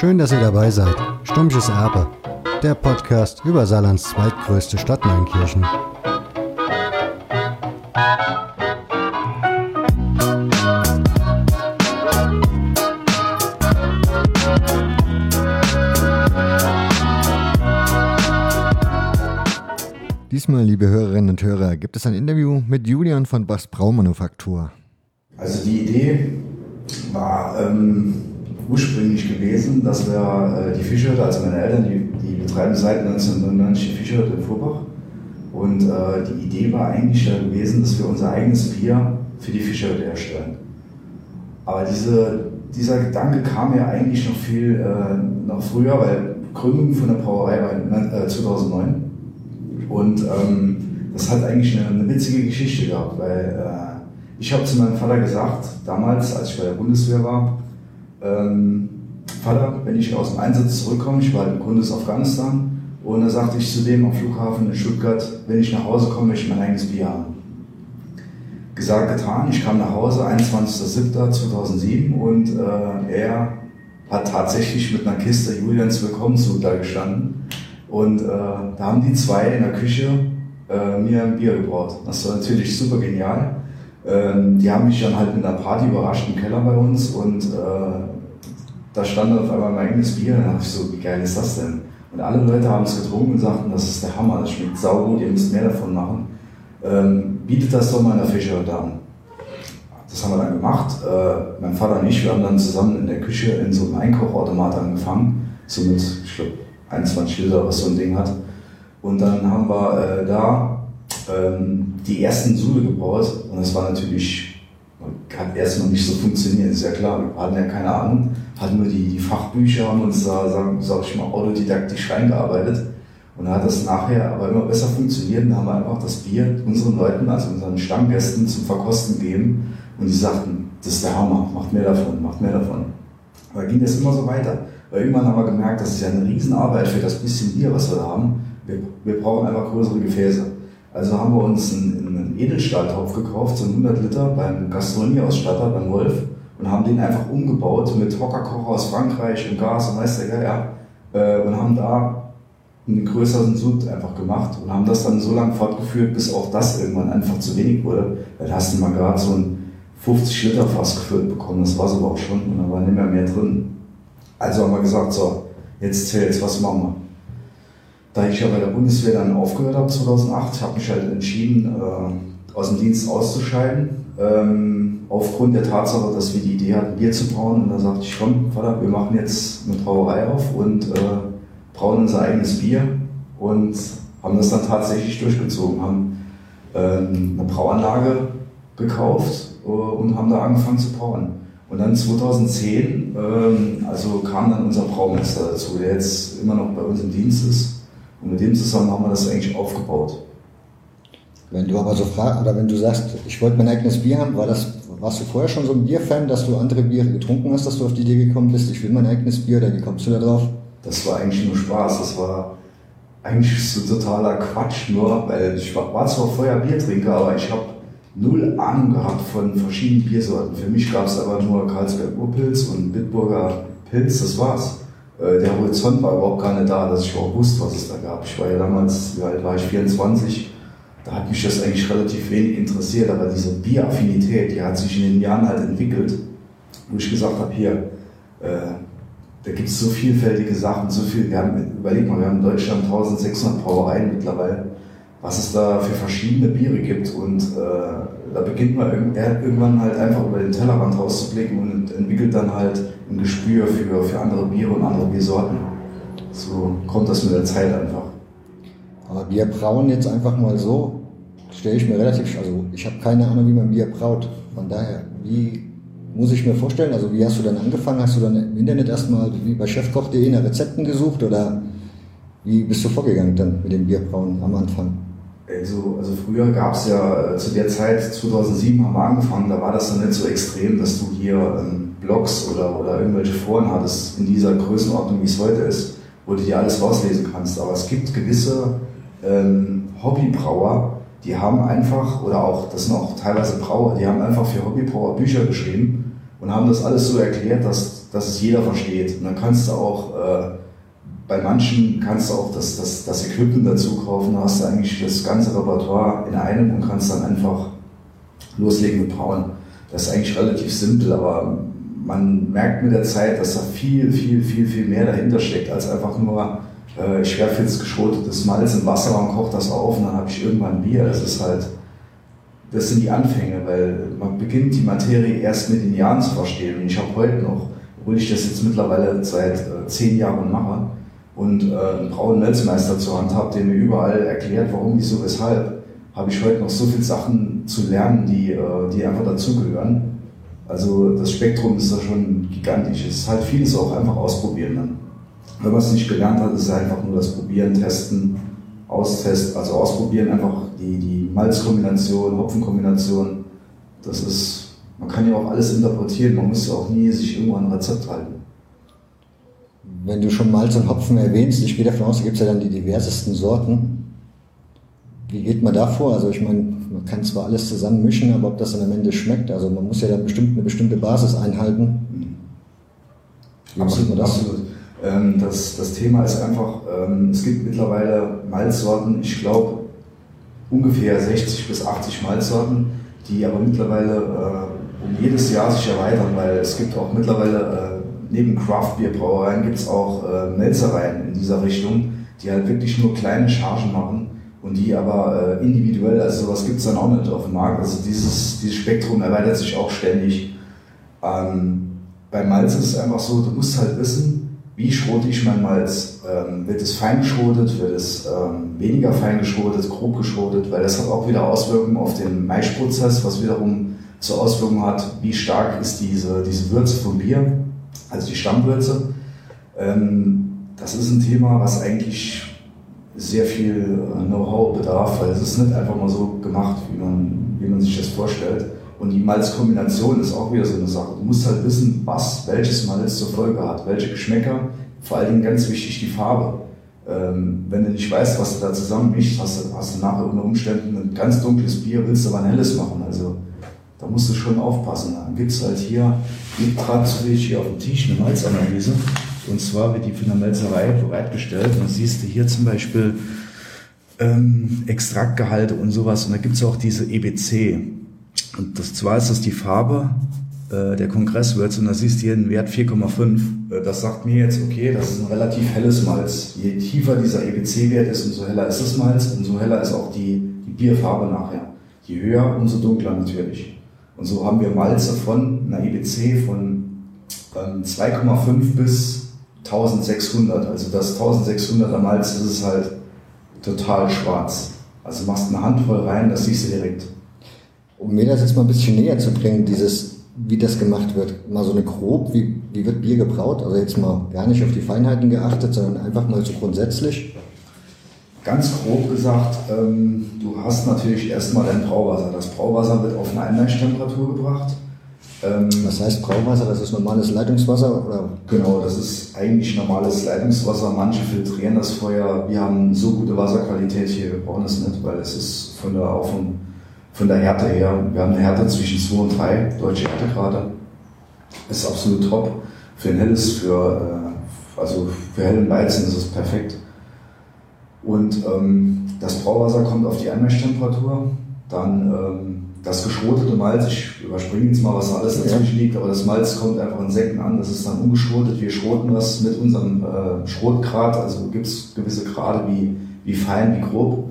Schön, dass ihr dabei seid. Stumpfes Erbe, der Podcast über Saarlands zweitgrößte Stadt Neunkirchen. Diesmal, liebe Hörerinnen und Hörer, gibt es ein Interview mit Julian von Bas Braumanufaktur. Also die Idee war ähm, ursprünglich gewesen, dass wir äh, die Fischhütte, also meine Eltern, die, die betreiben seit 1999 die Fischhütte in Vorbach. Und äh, die Idee war eigentlich gewesen, dass wir unser eigenes Bier für die Fischhütte herstellen. Aber diese, dieser Gedanke kam ja eigentlich noch viel äh, noch früher, weil Gründung von der Brauerei war 2009. Äh, Und ähm, das hat eigentlich eine, eine, witzige Geschichte gehabt, weil äh, ich habe zu meinem Vater gesagt, damals, als ich bei der Bundeswehr war, ähm, Vater, wenn ich aus dem Einsatz zurückkomme, ich war im Grunde aus Afghanistan, und da sagte ich zu dem am Flughafen in Stuttgart, wenn ich nach Hause komme, möchte ich mein eigenes Bier haben. Gesagt, getan, ich kam nach Hause, 21.07.2007 und äh, er hat tatsächlich mit einer Kiste Julians Willkommenszug da gestanden. Und äh, da haben die zwei in der Küche äh, mir ein Bier gebraut. Das war natürlich super genial. Ähm, die haben mich dann halt mit einer Party überrascht im Keller bei uns und äh, da stand auf einmal mein eigenes Bier. Und dann dachte ich so, wie geil ist das denn? Und alle Leute haben es getrunken und sagten, das ist der Hammer, das schmeckt saugut, ihr müsst mehr davon machen. Ähm, bietet das doch mal in der Fischerhütte an. Das haben wir dann gemacht. Äh, mein Vater und ich, wir haben dann zusammen in der Küche in so einem Einkochautomat angefangen. So mit, ich glaube, 21 Liter, was so ein Ding hat. Und dann haben wir äh, da ähm, die ersten Sule gebaut. Und das war natürlich, hat erstmal nicht so funktioniert, ist ja klar. Wir hatten ja keine Ahnung, hatten nur die, die Fachbücher, haben uns da, sag, sag ich mal, autodidaktisch reingearbeitet. Und da hat das nachher aber immer besser funktioniert und haben wir einfach das Bier unseren Leuten, also unseren Stammgästen zum Verkosten gegeben. Und die sagten, das ist der Hammer, macht mehr davon, macht mehr davon. Aber ging das immer so weiter. Weil irgendwann haben wir gemerkt, das ist ja eine Riesenarbeit für das bisschen Bier, was wir da haben. Wir, wir brauchen einfach größere Gefäße. Also haben wir uns einen, einen Edelstahltopf gekauft, so 100 Liter beim Gastronomieausstatter, beim Wolf, und haben den einfach umgebaut mit Hockerkocher aus Frankreich und Gas und weiß der ja, äh, und haben da einen größeren Sud einfach gemacht und haben das dann so lange fortgeführt, bis auch das irgendwann einfach zu wenig wurde. Weil da hast du mal gerade so ein 50 Liter Fass gefüllt bekommen, das war es aber auch schon und da war nicht mehr mehr drin. Also haben wir gesagt, so, jetzt zählt's, was machen wir? Da ich ja bei der Bundeswehr dann aufgehört habe 2008, habe mich halt entschieden, äh, aus dem Dienst auszuscheiden. Ähm, aufgrund der Tatsache, dass wir die Idee hatten, Bier zu brauen. Und da sagte ich, komm, Vater, wir machen jetzt eine Brauerei auf und äh, brauen unser eigenes Bier. Und haben das dann tatsächlich durchgezogen, haben äh, eine Brauanlage gekauft äh, und haben da angefangen zu brauen. Und dann 2010, ähm, also kam dann unser Braumeister dazu, der jetzt immer noch bei uns im Dienst ist. Und mit dem zusammen haben wir das eigentlich aufgebaut. Wenn du aber so fragst, oder wenn du sagst, ich wollte mein eigenes Bier haben, war das, warst du vorher schon so ein Bierfan, dass du andere Biere getrunken hast, dass du auf die Idee gekommen bist, ich will mein eigenes Bier, oder wie kommst du da drauf? Das war eigentlich nur Spaß, das war eigentlich so totaler Quatsch, nur, weil ich war, war zwar vorher Biertrinker, aber ich habe null Ahnung gehabt von verschiedenen Biersorten. Für mich gab es aber nur Karlsberg Urpilz und Bitburger Pilz, das war's. Äh, der Horizont war überhaupt gar nicht da, dass ich überhaupt wusste, was es da gab. Ich war ja damals, wie alt war ich, 24, da hat mich das eigentlich relativ wenig interessiert, aber diese Bieraffinität, die hat sich in den Jahren halt entwickelt, wo ich gesagt habe, hier, äh, da gibt es so vielfältige Sachen, so viel, wir haben, überleg mal, wir haben in Deutschland 1600 Brauereien mittlerweile, was es da für verschiedene Biere gibt und äh, da beginnt man irgendwann halt einfach über den Tellerrand rauszublicken und entwickelt dann halt ein Gespür für, für andere Biere und andere Biersorten. So kommt das mit der Zeit einfach. Aber wir brauen jetzt einfach mal so, stelle ich mir relativ, also ich habe keine Ahnung, wie man Bier braut. Von daher, wie muss ich mir vorstellen, also wie hast du dann angefangen? Hast du dann im Internet erstmal wie bei chefkoch.de nach Rezepten gesucht oder wie bist du vorgegangen dann mit dem Bierbrauen am Anfang? Also, also früher gab es ja äh, zu der Zeit, 2007 haben wir angefangen, da war das dann nicht so extrem, dass du hier ähm, Blogs oder, oder irgendwelche Foren hattest in dieser Größenordnung, wie es heute ist, wo du dir alles rauslesen kannst. Aber es gibt gewisse ähm, Hobbybrauer, die haben einfach, oder auch, das sind auch teilweise Brauer, die haben einfach für Hobbybrauer Bücher geschrieben, und haben das alles so erklärt, dass, dass es jeder versteht. Und dann kannst du auch, äh, bei manchen kannst du auch das, das, das Equipment dazu kaufen, da hast du eigentlich das ganze Repertoire in einem und kannst dann einfach loslegen mit Brauen. Das ist eigentlich relativ simpel, aber man merkt mit der Zeit, dass da viel, viel, viel, viel mehr dahinter steckt, als einfach nur, äh, ich werfe jetzt geschrotetes Malz in Wasser und koche das auf und dann habe ich irgendwann Bier. Das ist halt, das sind die Anfänge, weil man beginnt die Materie erst mit den Jahren zu verstehen. Und ich habe heute noch, obwohl ich das jetzt mittlerweile seit äh, zehn Jahren mache und äh, einen braunen Melzmeister zur Hand habe, der mir überall erklärt, warum, wieso, weshalb, habe ich heute noch so viele Sachen zu lernen, die, äh, die einfach dazugehören. Also das Spektrum ist da schon gigantisch. Es ist halt vieles auch einfach ausprobieren. Dann. Wenn man es nicht gelernt hat, ist es einfach nur das Probieren, Testen, Austesten, also ausprobieren, einfach die, die Malzkombination, Hopfenkombination. Das ist, man kann ja auch alles interpretieren, man muss ja auch nie sich irgendwo an ein Rezept halten. Wenn du schon Malz und Hopfen erwähnst, ich gehe davon aus, da gibt es ja dann die diversesten Sorten. Wie geht man da vor? Also ich meine, man kann zwar alles zusammen mischen, aber ob das dann am Ende schmeckt, also man muss ja dann bestimmt eine bestimmte Basis einhalten. Wie absolut, das? absolut. Ähm, das, das Thema ist einfach, ähm, es gibt mittlerweile Malzsorten, ich glaube ungefähr 60 bis 80 Malzsorten, die aber mittlerweile äh, um jedes Jahr sich erweitern, weil es gibt auch mittlerweile äh, neben Craft-Bier-Brauereien gibt es auch äh, Melzereien in dieser Richtung, die halt wirklich nur kleine Chargen machen und die aber äh, individuell, also sowas gibt es dann auch nicht auf dem Markt. Also dieses, dieses Spektrum erweitert sich auch ständig. Ähm, bei Malz ist es einfach so, du musst halt wissen, wie schrote ich mein Malz? Ähm, wird es fein geschrotet, wird es ähm, weniger fein geschrotet, grob geschrotet, weil das hat auch wieder Auswirkungen auf den Maischprozess, was wiederum zur Auswirkung hat, wie stark ist diese, diese Würze vom Bier, also die Stammwürze. Ähm, das ist ein Thema, was eigentlich sehr viel äh, Know-how bedarf, weil es ist nicht einfach mal so gemacht, wie man, wie man sich das vorstellt. Und die Malzkombination ist auch wieder so eine Sache. Du musst halt wissen, was welches Malz zur Folge hat, welche Geschmäcker, vor allen Dingen ganz wichtig die Farbe. Ähm, wenn du nicht weißt, was du da zusammen mischst, hast du, hast du nachher unter Umständen ein ganz dunkles Bier, willst du aber ein helles machen. Also da musst du schon aufpassen. Dann gibt es halt hier, hier auf dem Tisch eine Malzanalyse. Und zwar wird die von der Melzerei bereitgestellt. Und siehst du hier zum Beispiel ähm, Extraktgehalte und sowas. Und da gibt es auch diese EBC. Und das zwar ist das die Farbe äh, der Kongresswürze und da siehst du hier einen Wert 4,5. Äh, das sagt mir jetzt, okay, das ist ein relativ helles Malz. Je tiefer dieser EBC-Wert ist, umso heller ist das Malz, umso heller ist auch die, die Bierfarbe nachher. Je höher, umso dunkler natürlich. Und so haben wir Malze von einer EBC von ähm, 2,5 bis 1600. Also das 1600er Malz ist es halt total schwarz. Also machst eine Handvoll rein, das siehst du direkt. Um mir das jetzt mal ein bisschen näher zu bringen, dieses, wie das gemacht wird, mal so eine grob, wie, wie wird Bier gebraut? Also jetzt mal gar nicht auf die Feinheiten geachtet, sondern einfach mal so grundsätzlich. Ganz grob gesagt, ähm, du hast natürlich erstmal dein Brauwasser. Das Brauwasser wird auf eine Einweichtemperatur gebracht. Ähm, Was heißt Brauwasser? Das ist normales Leitungswasser? Oder? Genau, das ist eigentlich normales Leitungswasser. Manche filtrieren das vorher. Wir haben so gute Wasserqualität hier, wir brauchen es nicht, weil es ist von der, auch von, von der Härte her. Wir haben eine Härte zwischen 2 und 3, deutsche Härtegrade. Ist absolut top. Für ein helles, für, äh, also für hellen Weizen ist es perfekt. Und ähm, das Brauwasser kommt auf die Einweichtemperatur. Dann ähm, das geschrotete Malz, ich überspringe jetzt mal, was da alles dazwischen liegt, aber das Malz kommt einfach in Säcken an, das ist dann ungeschrotet. Wir schroten das mit unserem äh, Schrotgrad, also gibt es gewisse Grade, wie, wie fein, wie grob.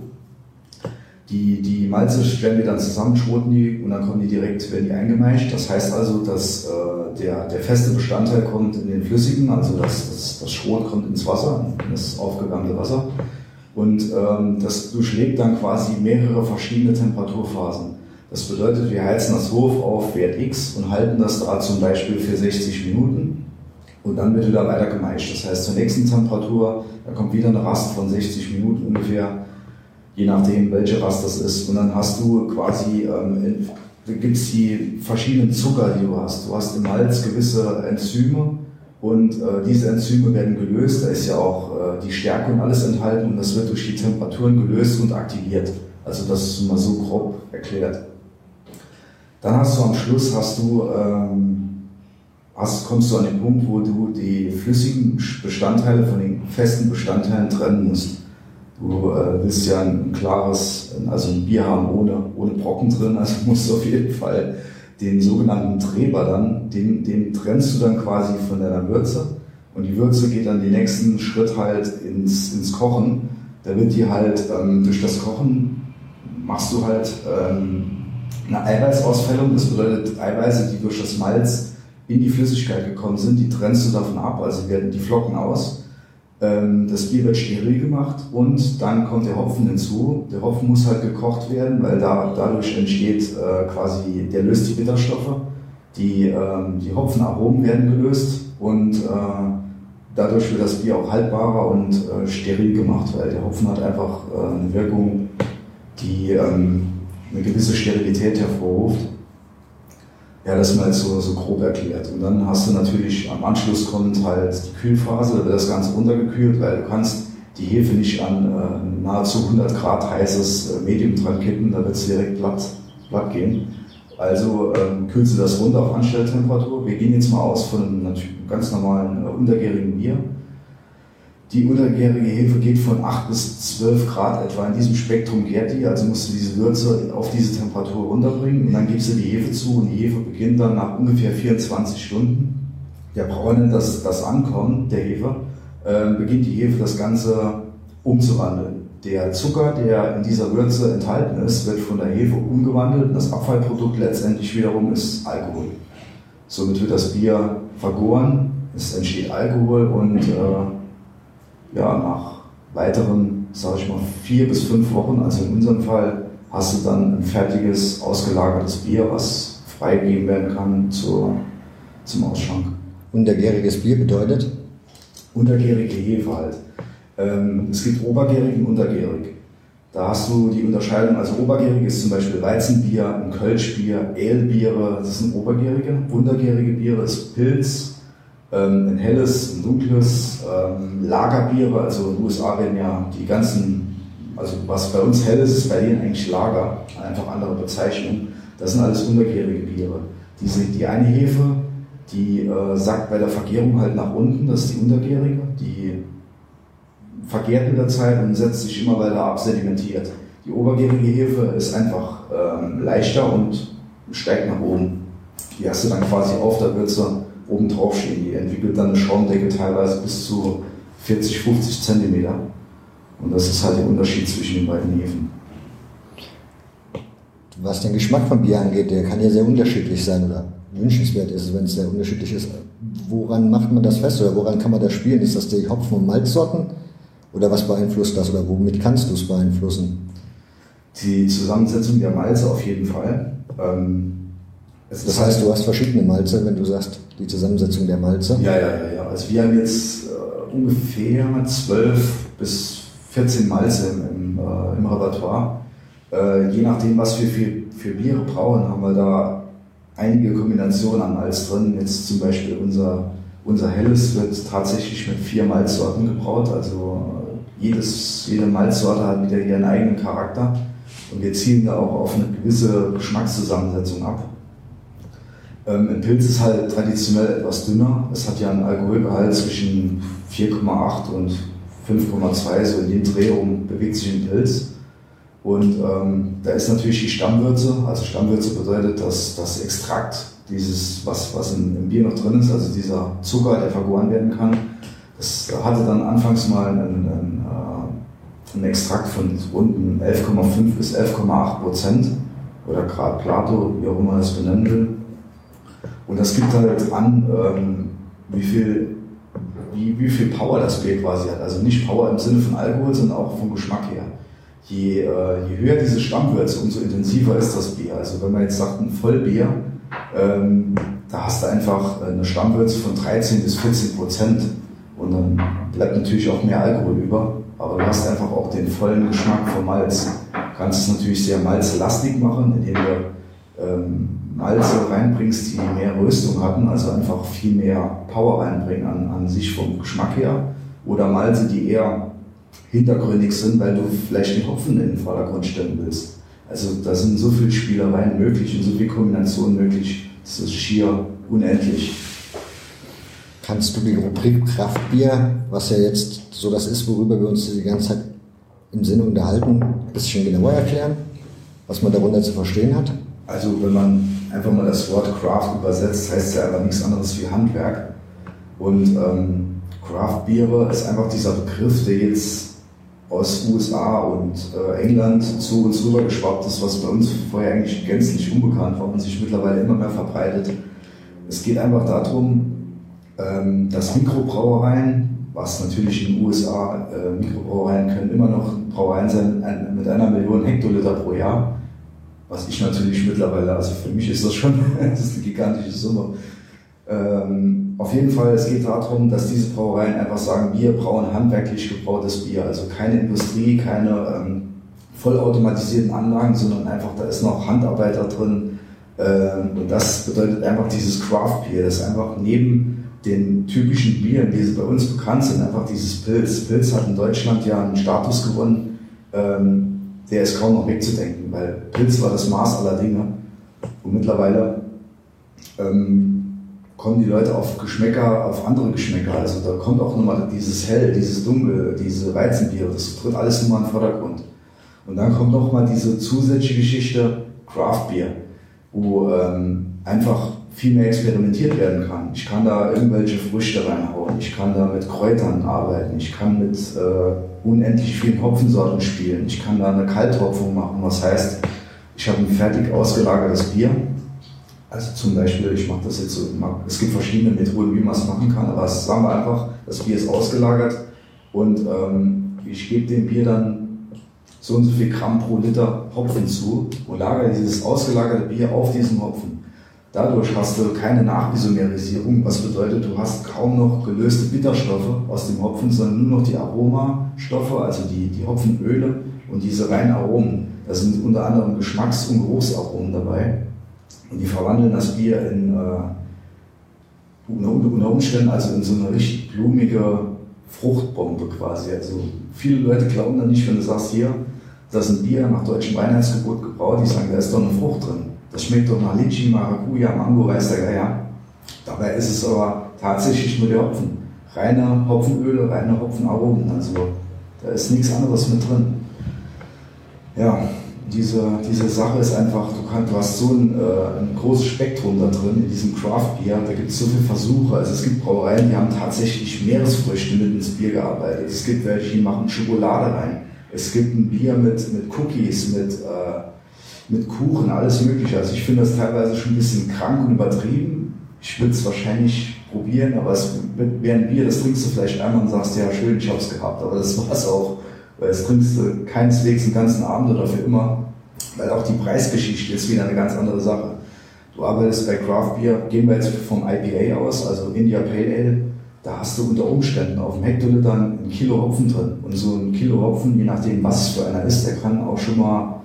Die, die Malze stellen wir dann zusammen, schroten die und dann kommen die direkt, werden die eingemeischt. Das heißt also, dass äh, der, der feste Bestandteil kommt in den flüssigen, also das, das, das Schrot kommt ins Wasser, in das aufgewärmte Wasser. Und ähm, das durchlebt dann quasi mehrere verschiedene Temperaturphasen. Das bedeutet, wir heizen das Hof auf Wert X und halten das da zum Beispiel für 60 Minuten und dann wird wieder weiter gemeischt. Das heißt, zur nächsten Temperatur, da kommt wieder eine Rast von 60 Minuten ungefähr, je nachdem, welche Rast das ist. Und dann hast du quasi, ähm, gibt es die verschiedenen Zucker, die du hast. Du hast im Malz gewisse Enzyme und äh, diese Enzyme werden gelöst. Da ist ja auch äh, die Stärke und alles enthalten und das wird durch die Temperaturen gelöst und aktiviert. Also das ist mal so grob erklärt. Dann hast du am Schluss hast du ähm, hast, kommst du an den Punkt, wo du die flüssigen Bestandteile von den festen Bestandteilen trennen musst. Du äh, willst ja ein, klares, also ein Bier haben ohne, ohne Brocken drin, also musst du auf jeden Fall den sogenannten Treber dann, den, den trennst du dann quasi von deiner Würze und die Würze geht dann den nächsten Schritt halt ins, ins Kochen. Da wird die halt ähm, durch das Kochen machst du halt ähm, eine Eiweißausfällung, das bedeutet Eiweiße, die durch das Malz in die Flüssigkeit gekommen sind, die trennst du davon ab, also werden die Flocken aus. Ähm, das Bier wird steril gemacht und dann kommt der Hopfen hinzu. Der Hopfen muss halt gekocht werden, weil da, dadurch entsteht äh, quasi, der löst die Bitterstoffe. Die, ähm, die Hopfenaromen werden gelöst und äh, dadurch wird das Bier auch haltbarer und äh, steril gemacht, weil der Hopfen hat einfach eine Wirkung, die ähm, eine gewisse Sterilität hervorruft. Ja, das mal so, so grob erklärt. Und dann hast du natürlich am Anschluss kommt halt die Kühlphase, da wird das Ganze runtergekühlt, weil du kannst die Hefe nicht an äh, nahezu 100 Grad heißes äh, Medium dran kippen, da wird es direkt platt, platt gehen. Also ähm, kühlst du das runter auf Anstelltemperatur. Wir gehen jetzt mal aus von einem ganz normalen äh, untergärigen Bier. Die untergärige Hefe geht von 8 bis 12 Grad etwa. In diesem Spektrum gärt die, also musst du diese Würze auf diese Temperatur runterbringen und dann gibst du die Hefe zu und die Hefe beginnt dann nach ungefähr 24 Stunden. Der Brauer nennt das, das Ankommen der Hefe, äh, beginnt die Hefe das Ganze umzuwandeln. Der Zucker, der in dieser Würze enthalten ist, wird von der Hefe umgewandelt und das Abfallprodukt letztendlich wiederum ist Alkohol. Somit wird das Bier vergoren, es entsteht Alkohol und äh, ja, nach weiteren, sage ich mal, vier bis fünf Wochen, also in unserem Fall, hast du dann ein fertiges, ausgelagertes Bier, was freigegeben werden kann zur, zum Ausschank. Untergäriges Bier bedeutet? Untergärige Hefe halt. Ähm, es gibt obergärig und untergärig. Da hast du die Unterscheidung, also obergärig ist zum Beispiel Weizenbier, ein Kölschbier, Alebiere, das sind obergärige. Untergärige Biere ist Pilz, ein helles, ein dunkles, ähm, Lagerbiere, also in den USA werden ja die ganzen, also was bei uns hell ist, ist bei denen eigentlich Lager, einfach andere Bezeichnung. Das sind alles untergärige Biere. Diese, die eine Hefe, die äh, sackt bei der Vergärung halt nach unten, das ist die untergärige, die vergärt mit der Zeit und setzt sich immer weiter ab, sedimentiert. Die obergärige Hefe ist einfach ähm, leichter und steigt nach oben. Die hast du dann quasi auf der Würze oben drauf stehen. Die entwickelt dann eine Schaumdecke teilweise bis zu 40, 50 Zentimeter. Und das ist halt der Unterschied zwischen den beiden Hefen. Was den Geschmack von Bier angeht, der kann ja sehr unterschiedlich sein oder wünschenswert ist, wenn es sehr unterschiedlich ist. Woran macht man das fest oder woran kann man das spielen? Ist das die Hopfen- und Malzsorten oder was beeinflusst das oder womit kannst du es beeinflussen? Die Zusammensetzung der Malze auf jeden Fall. Ähm, das heißt, du hast verschiedene Malze, wenn du sagst, die Zusammensetzung der Malze? Ja, ja, ja. ja. Also wir haben jetzt äh, ungefähr 12 bis 14 Malze im, im, äh, im Repertoire. Äh, je nachdem, was wir für, für Biere brauen, haben wir da einige Kombinationen an Malz drin. Jetzt zum Beispiel unser, unser Helles wird tatsächlich mit vier Malzsorten gebraut. Also äh, jedes, jede Malzsorte hat wieder ihren eigenen Charakter. Und wir zielen da auch auf eine gewisse Geschmackszusammensetzung ab. Ähm, ein Pilz ist halt traditionell etwas dünner. Es hat ja einen Alkoholgehalt zwischen 4,8 und 5,2, so in dem Dreh bewegt sich ein Pilz. Und ähm, da ist natürlich die Stammwürze. Also Stammwürze bedeutet, dass das Extrakt, dieses, was, was in, im Bier noch drin ist, also dieser Zucker, der vergoren werden kann, das hatte dann anfangs mal einen, einen, äh, einen Extrakt von rund 11,5 bis 11,8 Prozent oder Grad Plato, wie auch immer man das benennen will. Und das gibt halt an, ähm, wie, viel, wie, wie viel Power das Bier quasi hat. Also nicht Power im Sinne von Alkohol, sondern auch vom Geschmack her. Je, äh, je höher diese Stammwürze, umso intensiver ist das Bier. Also wenn man jetzt sagt, ein Vollbier, ähm, da hast du einfach eine Stammwürze von 13 bis 14 Prozent. Und dann bleibt natürlich auch mehr Alkohol über. Aber du hast einfach auch den vollen Geschmack vom Malz. Du kannst es natürlich sehr malzlastig machen, indem du ähm, Malze reinbringst, die mehr Röstung hatten, also einfach viel mehr Power reinbringen an, an sich vom Geschmack her. Oder Malze, die eher hintergründig sind, weil du vielleicht den Hopfen in den Vordergrund stellen willst. Also da sind so viele Spielereien möglich und so viele Kombinationen möglich, das ist schier unendlich. Kannst du die Rubrik Kraftbier, was ja jetzt so das ist, worüber wir uns die ganze Zeit im Sinne unterhalten, ein bisschen genauer erklären, was man darunter zu verstehen hat? Also wenn man einfach mal das Wort Craft übersetzt, heißt es ja einfach nichts anderes wie Handwerk. Und ähm, Craft Biere ist einfach dieser Begriff, der jetzt aus USA und äh, England zu uns rübergeschwappt ist, was bei uns vorher eigentlich gänzlich unbekannt war und sich mittlerweile immer mehr verbreitet. Es geht einfach darum, ähm, dass Mikrobrauereien, was natürlich in den USA, äh, Mikrobrauereien können immer noch Brauereien sein ein, mit einer Million Hektoliter pro Jahr, was ich natürlich mittlerweile, also für mich ist das schon das ist eine gigantische Summe. Ähm, auf jeden Fall, es geht darum, dass diese Brauereien einfach sagen, wir brauen handwerklich gebrautes Bier, also keine Industrie, keine ähm, vollautomatisierten Anlagen, sondern einfach, da ist noch Handarbeiter drin. Ähm, und das bedeutet einfach dieses Craft Beer, das ist einfach neben den typischen Bieren, die bei uns bekannt sind, einfach dieses Pilz. Pilz hat in Deutschland ja einen Status gewonnen, ähm, der ist kaum noch wegzudenken, weil Pilz war das Maß aller Dinge. Und mittlerweile ähm, kommen die Leute auf Geschmäcker, auf andere Geschmäcker. Also da kommt auch nochmal dieses Hell, dieses Dunkel, diese Weizenbier, das tritt alles nochmal in den Vordergrund. Und dann kommt nochmal diese zusätzliche Geschichte Craft Beer, wo ähm, einfach viel mehr experimentiert werden kann. Ich kann da irgendwelche Früchte reinhauen, ich kann da mit Kräutern arbeiten, ich kann mit äh, unendlich vielen Hopfensorten spielen, ich kann da eine Kalthopfung machen, was heißt, ich habe ein fertig ausgelagertes Bier. Also zum Beispiel, ich mache das jetzt so, es gibt verschiedene Methoden, wie man es machen kann, aber sagen wir einfach, das Bier ist ausgelagert und ähm, ich gebe dem Bier dann so und so viel Gramm pro Liter Hopfen zu und lagere dieses ausgelagerte Bier auf diesen Hopfen. Dadurch hast du keine Nachisomerisierung, was bedeutet, du hast kaum noch gelöste Bitterstoffe aus dem Hopfen, sondern nur noch die Aromastoffe, also die, die Hopfenöle und diese reinen Aromen. Da sind unter anderem Geschmacks- und Geruchsaromen dabei. Und die verwandeln das Bier in, äh, unter Umständen also in so eine richtig blumige Fruchtbombe quasi. Also viele Leute glauben da nicht, wenn du sagst, hier, das ist ein Bier nach deutschem Reinheitsgebot gebraut, die sagen, da ist doch eine Frucht drin. Das schmeckt doch nach Litchi, Maracuja, Mango, weiß der Geier. Dabei ist es aber tatsächlich nur der Hopfen. Reine Hopfenöle, reine Hopfenaromen. Also da ist nichts anderes mit drin. Ja, diese, diese Sache ist einfach, du, kannst, du hast so ein, äh, ein großes Spektrum da drin in diesem Craft Beer, da gibt es so viele Versuche. Also es gibt Brauereien, die haben tatsächlich Meeresfrüchte mit ins Bier gearbeitet. Es gibt welche, die machen Schokolade rein. Es gibt ein Bier mit, mit Cookies, mit, äh, mit Kuchen, alles mögliche. Also ich finde das teilweise schon ein bisschen krank und übertrieben. Ich würde es wahrscheinlich probieren, aber es wäre ein Bier, das trinkst du vielleicht einmal und sagst, ja schön, ich habe es gehabt, aber das war es auch weil es trinkst du keineswegs den ganzen Abend oder für immer, weil auch die Preisgeschichte ist wieder eine ganz andere Sache. Du arbeitest bei Craft Beer, gehen wir jetzt vom IPA aus, also India Pale Ale, da hast du unter Umständen auf dem Hektoliter ein Kilo Hopfen drin. Und so ein Kilo Hopfen, je nachdem was es für einer ist, der kann auch schon mal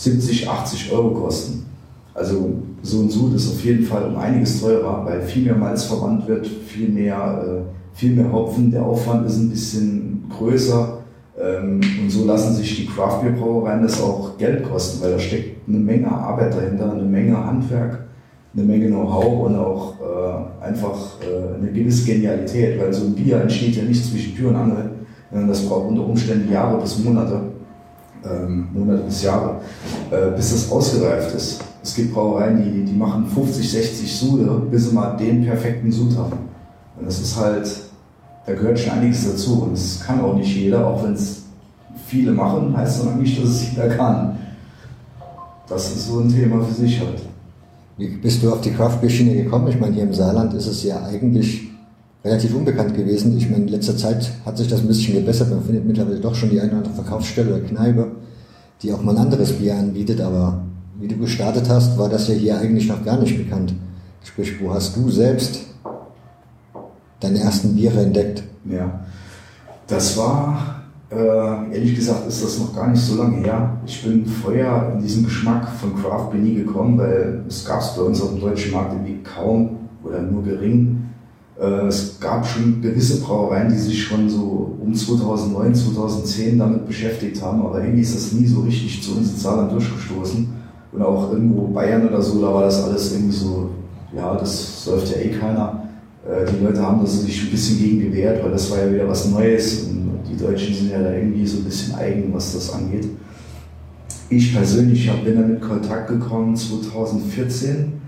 70, 80 Euro kosten. Also so ein Sud ist auf jeden Fall um einiges teurer, weil viel mehr Malz verwandt wird, viel mehr, äh, viel mehr Hopfen, der Aufwand ist ein bisschen größer ähm, und so lassen sich die Craft Beer Brauereien das auch Geld kosten, weil da steckt eine Menge Arbeit dahinter, eine Menge Handwerk, eine Menge Know-how und auch äh, einfach äh, eine gewisse Genialität, weil so ein Bier entsteht ja nicht zwischen Tür und Angel, sondern das braucht unter Umständen Jahre bis Monate, ähm, Monate bis Jahre, äh, bis das ausgereift ist. Es gibt Brauereien, die, die machen 50, 60 Sude, bis sie mal den perfekten Sud haben. Und das ist halt da gehört schon einiges dazu und das kann auch nicht jeder, auch wenn es viele machen, heißt das noch nicht, dass es jeder kann. Das ist so ein Thema für sich halt. Wie bist du auf die Craft-Bier-Schiene gekommen? Ich meine, hier im Saarland ist es ja eigentlich relativ unbekannt gewesen. Ich meine, in letzter Zeit hat sich das ein bisschen gebessert. Man findet mittlerweile doch schon die eine oder andere Verkaufsstelle oder Kneipe, die auch mal ein anderes Bier anbietet. Aber wie du gestartet hast, war das ja hier eigentlich noch gar nicht bekannt. Sprich, wo hast du selbst deine ersten Biere entdeckt? Ja, das war, äh, ehrlich gesagt, ist das noch gar nicht so lange her. Ich bin vorher in diesen Geschmack von Craft Beer nie gekommen, weil es gab es bei uns auf dem deutschen Markt irgendwie kaum oder nur gering. Äh, es gab schon gewisse Brauereien, die sich schon so um 2009, 2010 damit beschäftigt haben, aber irgendwie ist das nie so richtig zu uns in Saarland durchgestoßen. Und auch irgendwo Bayern oder so, da war das alles irgendwie so, ja, das läuft ja eh keiner. Äh, die Leute haben das sich ein bisschen gegen gewehrt, weil das war ja wieder was Neues und die Deutschen sind ja da irgendwie so ein bisschen eigen, was das angeht. Ich persönlich bin damit in Kontakt gekommen 2014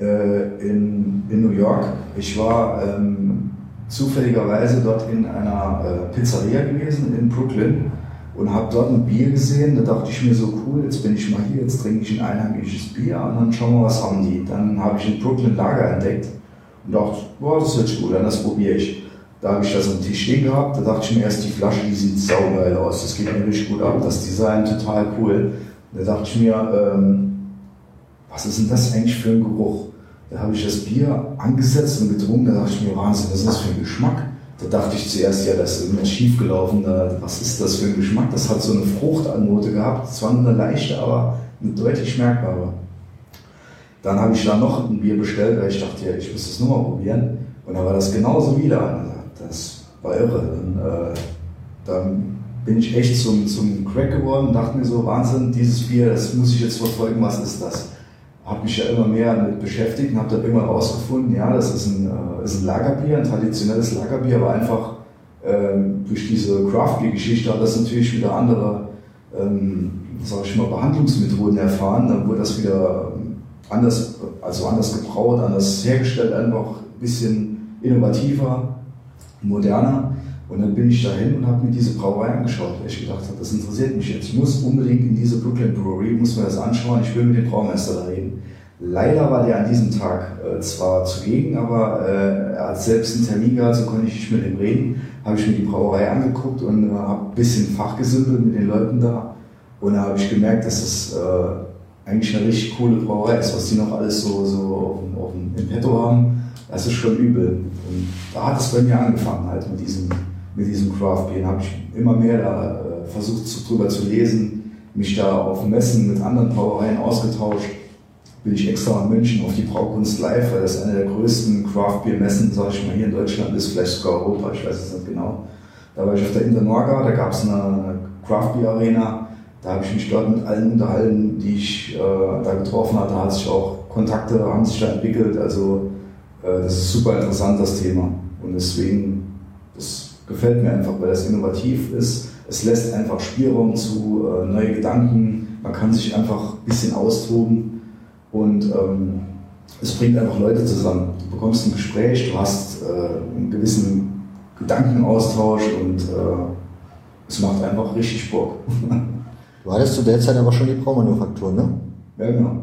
äh, in, in New York. Ich war ähm, zufälligerweise dort in einer äh, Pizzeria gewesen in Brooklyn und habe dort ein Bier gesehen. Da dachte ich mir so, cool, jetzt bin ich mal hier, jetzt trinke ich ein einheimisches Bier und dann schauen wir, was haben die. Dann habe ich in Brooklyn Lager entdeckt und dachte, boah, das sich gut an, das probiere ich. Da habe ich das am Tisch stehen gehabt, da dachte ich mir erst, die Flasche, die sieht saugeil aus, das geht mir richtig gut ab, das Design total cool. Da dachte ich mir, ähm, was ist denn das eigentlich für ein Geruch? Da habe ich das Bier angesetzt und getrunken, da dachte ich mir, Wahnsinn, was ist das für ein Geschmack? Da dachte ich zuerst, ja, das ist irgendwas schiefgelaufen, was ist das für ein Geschmack? Das hat so eine Fruchtannote gehabt, zwar nur eine leichte, aber eine deutlich merkbare. Dann habe ich da noch ein Bier bestellt, weil ich dachte, ja, ich muss das nur mal probieren. Und dann war das genauso wieder. Das war irre. Und, äh, dann bin ich echt zum, zum Crack geworden und dachte mir so, Wahnsinn, dieses Bier, das muss ich jetzt verfolgen, was ist das? Habe mich ja immer mehr damit beschäftigt und habe dann irgendwann rausgefunden, ja, das ist ein, äh, ist ein Lagerbier, ein traditionelles Lagerbier, aber einfach ähm, durch diese Craft Beer Geschichte hat das natürlich wieder andere, ähm, sag ich mal, Behandlungsmethoden erfahren. Dann wurde das wieder anders, also anders gebraut, anders hergestellt, einfach ein bisschen innovativer, moderner. Und dann bin ich dahin und habe mir diese Brauerei angeschaut, weil ich gedacht habe, das interessiert mich jetzt. Ich muss unbedingt in diese Brooklyn Brewery, muss mir das anschauen, ich will mit dem Braumeister da reden. Leider war der an diesem Tag äh, zwar zugegen, aber äh, er hat selbst einen Termin gehabt, so konnte ich nicht mit ihm reden. Habe ich mir die Brauerei angeguckt und äh, habe ein bisschen fachgesimpelt mit den Leuten da. Und da habe ich gemerkt, dass es äh, eigentlich eine richtig coole Brauerei ist, was die noch alles so, so auf, auf im Petto haben. Das ist schon übel. Und da hat es bei mir angefangen halt mit diesem, mit diesem Craft Beer. Habe ich immer mehr da äh, versucht zu, drüber zu lesen, mich da auf Messen mit anderen Brauereien ausgetauscht. Bin ich extra in München auf die Braukunst Live, weil das eine der größten Craft Beer Messen, sag ich mal, hier in Deutschland ist, vielleicht sogar Europa, ich weiß es nicht genau. Da war ich auf der Internorga, da gab es eine, eine Craft Beer Arena da habe ich mich dort mit allen unterhalten, die ich äh, da getroffen hatte. Da hat sich auch Kontakte, haben sich da entwickelt. Also äh, das ist super interessant, das Thema. Und deswegen, gefällt mir einfach, weil das innovativ ist. Es lässt einfach Spielraum zu, äh, neue Gedanken. Man kann sich einfach ein bisschen austoben und ähm, es bringt einfach Leute zusammen. Du bekommst ein Gespräch, du hast äh, einen gewissen Gedankenaustausch und äh, es macht einfach richtig Bock. Du hattest zu der Zeit aber schon die Braumanufaktur, ne? Ja, genau.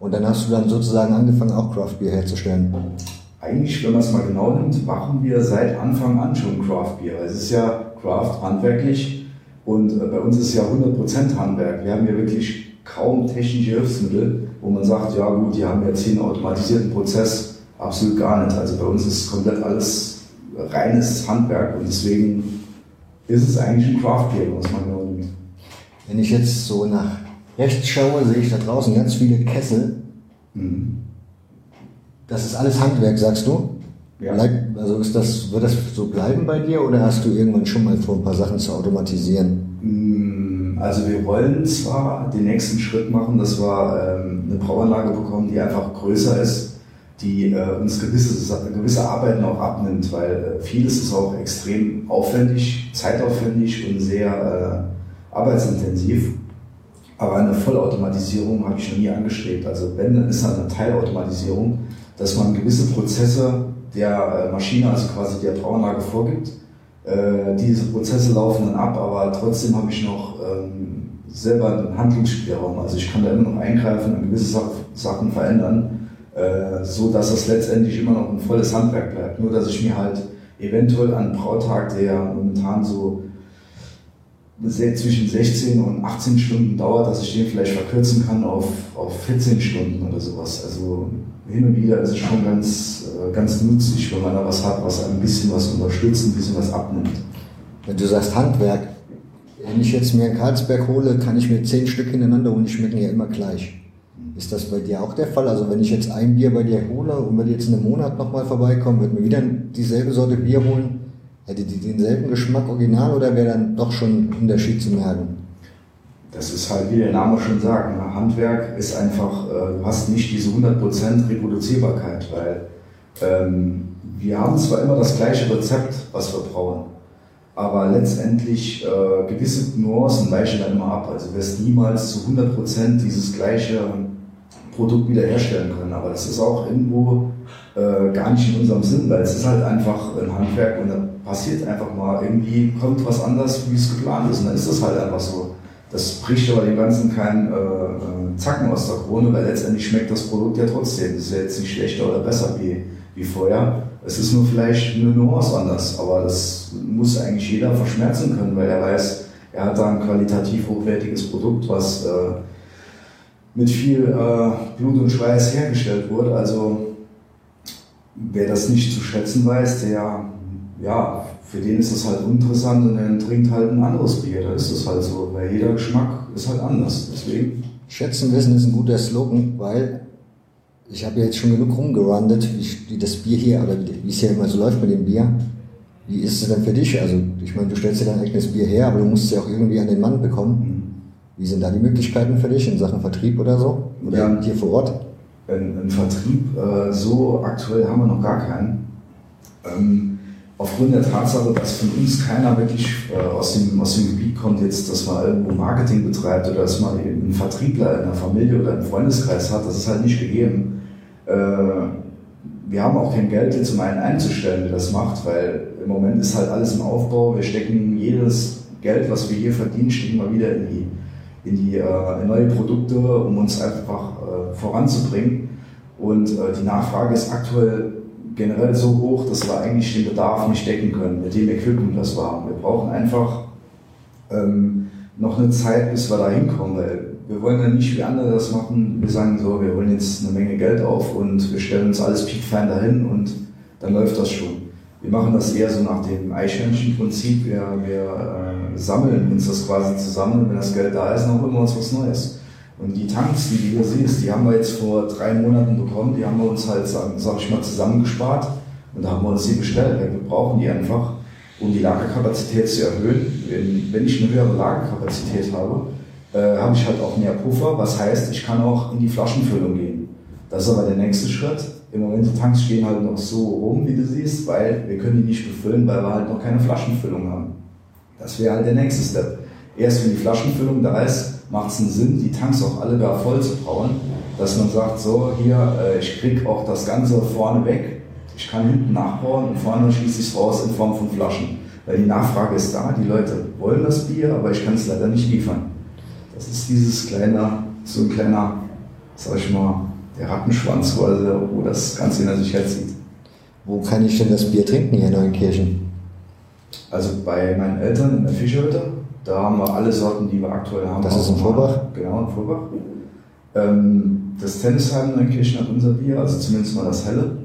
Und dann hast du dann sozusagen angefangen, auch Craft Beer herzustellen. Eigentlich, wenn man es mal genau nimmt, machen wir seit Anfang an schon Craft Beer. Es ist ja Craft handwerklich und äh, bei uns ist es ja 100% Handwerk. Wir haben ja wirklich kaum technische Hilfsmittel, wo man sagt, ja gut, die haben jetzt hier einen automatisierten Prozess. Absolut gar nicht. Also bei uns ist komplett alles reines Handwerk und deswegen ist es eigentlich ein Craft Beer, was man genau nimmt. Wenn ich jetzt so nach rechts schaue, sehe ich da draußen ganz viele Kessel. Mhm. Das ist alles Handwerk, sagst du? Ja. Bleib, also ist das, wird das so bleiben bei dir oder hast du irgendwann schon mal vor, ein paar Sachen zu automatisieren? Mm, also wir wollen zwar den nächsten Schritt machen, dass wir ähm, eine Brauanlage bekommen, die einfach größer ist, die äh, uns gewisse, gewisse Arbeiten auch abnimmt, weil äh, vieles ist auch extrem aufwendig, zeitaufwendig und sehr äh, arbeitsintensiv. Aber eine Vollautomatisierung habe ich noch nie angestrebt. Also wenn, dann ist eine Teilautomatisierung, dass man gewisse Prozesse der äh, Maschine, also quasi der Brauanlage vorgibt. Äh, diese Prozesse laufen dann ab, aber trotzdem habe ich noch ähm, selber einen Handlungsspielraum. Also ich kann da immer noch eingreifen und gewisse Sachen verändern, äh, so dass das letztendlich immer noch ein volles Handwerk bleibt. Nur dass ich mir halt eventuell an Brautag, der momentan so zwischen 16 und 18 Stunden dauert, dass ich den vielleicht verkürzen kann auf, auf 14 Stunden oder sowas. Also hin und wieder ist es schon ganz, äh, ganz nützlich, wenn man da was hat, was ein bisschen was unterstützt, ein bisschen was abnimmt. Wenn du sagst Handwerk, wenn ich jetzt mir einen Karlsberg hole, kann ich mir zehn Stück hintereinander und die schmecken ja immer gleich. Ist das bei dir auch der Fall? Also wenn ich jetzt ein Bier bei dir hole und wir jetzt in einem Monat nochmal vorbeikommen, wird mir wieder dieselbe Sorte Bier holen, Hätte die denselben Geschmack original oder wäre dann doch schon ein Unterschied zu merken? Das ist halt, wie der Name schon sagt, ne? Handwerk ist einfach, äh, du hast nicht diese 100% Reproduzierbarkeit, weil ähm, wir haben zwar immer das gleiche Rezept, was wir brauen, aber letztendlich äh, gewisse Nuancen weichen dann immer ab. Also wirst niemals zu 100% dieses gleiche Produkt wiederherstellen können. Aber das ist auch irgendwo äh, gar nicht in unserem Sinn, weil es ist halt einfach ein Handwerk und passiert einfach mal irgendwie, kommt was anders, wie es geplant ist. Und dann ist das halt einfach so. Das bricht aber dem Ganzen keinen äh, äh, Zacken aus der Krone, weil letztendlich schmeckt das Produkt ja trotzdem. Das ist ja jetzt nicht schlechter oder besser wie, wie vorher. Es ist nur vielleicht eine Nuance anders, aber das muss eigentlich jeder verschmerzen können, weil er weiß, er hat da ein qualitativ hochwertiges Produkt, was äh, mit viel äh, Blut und Schweiß hergestellt wurde. Also wer das nicht zu schätzen weiß, der ja, für den ist das halt uninteressant und dann trinkt halt ein anderes Bier. Da ist das halt so, weil jeder Geschmack ist halt anders. Deswegen. Schätzen wissen ist ein guter Slogan, weil ich habe jetzt schon genug rumgerandet, wie, das Bier hier, oder wie, es hier immer so läuft mit dem Bier. Wie ist es denn für dich? Also, ich meine, du stellst dir dein eigenes Bier her, aber du musst es ja auch irgendwie an den Mann bekommen. Mhm. Wie sind da die Möglichkeiten für dich in Sachen Vertrieb oder so? Oder ja, hier vor Ort? Ein, Vertrieb, äh, so aktuell haben wir noch gar keinen. Ähm, aufgrund der Tatsache, dass von uns keiner wirklich äh, aus, dem, aus dem Gebiet kommt, jetzt, dass man irgendwo Marketing betreibt oder dass man einen Vertriebler in der Familie oder im Freundeskreis hat, das ist halt nicht gegeben. Äh, wir haben auch kein Geld, jetzt um einen einzustellen, der das macht, weil im Moment ist halt alles im Aufbau. Wir stecken jedes Geld, was wir hier verdienen, stecken wir wieder in die, in die äh, in neue Produkte, um uns einfach voranzubringen. Und die Nachfrage ist aktuell generell so hoch, dass wir eigentlich den Bedarf nicht decken können mit dem Equipment, das wir haben. Wir brauchen einfach ähm, noch eine Zeit, bis wir da hinkommen, weil wir wollen ja nicht wie andere das machen. Wir sagen so, wir wollen jetzt eine Menge Geld auf und wir stellen uns alles piekfein dahin und dann läuft das schon. Wir machen das eher so nach dem Eichhörnchen-Prinzip. Wir, wir äh, sammeln uns das quasi zusammen und wenn das Geld da ist, dann holen wir uns was Neues. Und die Tanks, die du hier siehst, die haben wir jetzt vor drei Monaten bekommen. Die haben wir uns halt, sag, ich mal, zusammengespart. Und da haben wir uns die bestellt. Wir brauchen die einfach, um die Lagerkapazität zu erhöhen. Wenn, wenn ich eine höhere Lagerkapazität habe, äh, habe ich halt auch mehr Puffer. Was heißt, ich kann auch in die Flaschenfüllung gehen. Das ist aber der nächste Schritt. Im Moment die Tanks stehen halt noch so rum, wie du siehst, weil wir können die nicht befüllen, weil wir halt noch keine Flaschenfüllung haben. Das wäre halt der nächste Step. Erst wenn die Flaschenfüllung da ist, macht es einen Sinn, die Tanks auch alle wieder voll zu brauen, dass man sagt, so hier, äh, ich kriege auch das Ganze vorne weg, ich kann hinten nachbauen und vorne schließe ich es raus in Form von Flaschen. Weil die Nachfrage ist da, die Leute wollen das Bier, aber ich kann es leider nicht liefern. Das ist dieses kleine, so ein kleiner, sag ich mal, der Rattenschwanz, wo, also, wo das Ganze in der Sicherheit zieht. Wo kann ich denn das Bier trinken hier in Neunkirchen? Also bei meinen Eltern in der Fischhütte da haben wir alle Sorten, die wir aktuell haben. Das ist in Vorbach? Genau, in Vorbach. Ähm, das Tennisheim in Kirchen hat unser Bier, also zumindest mal das helle.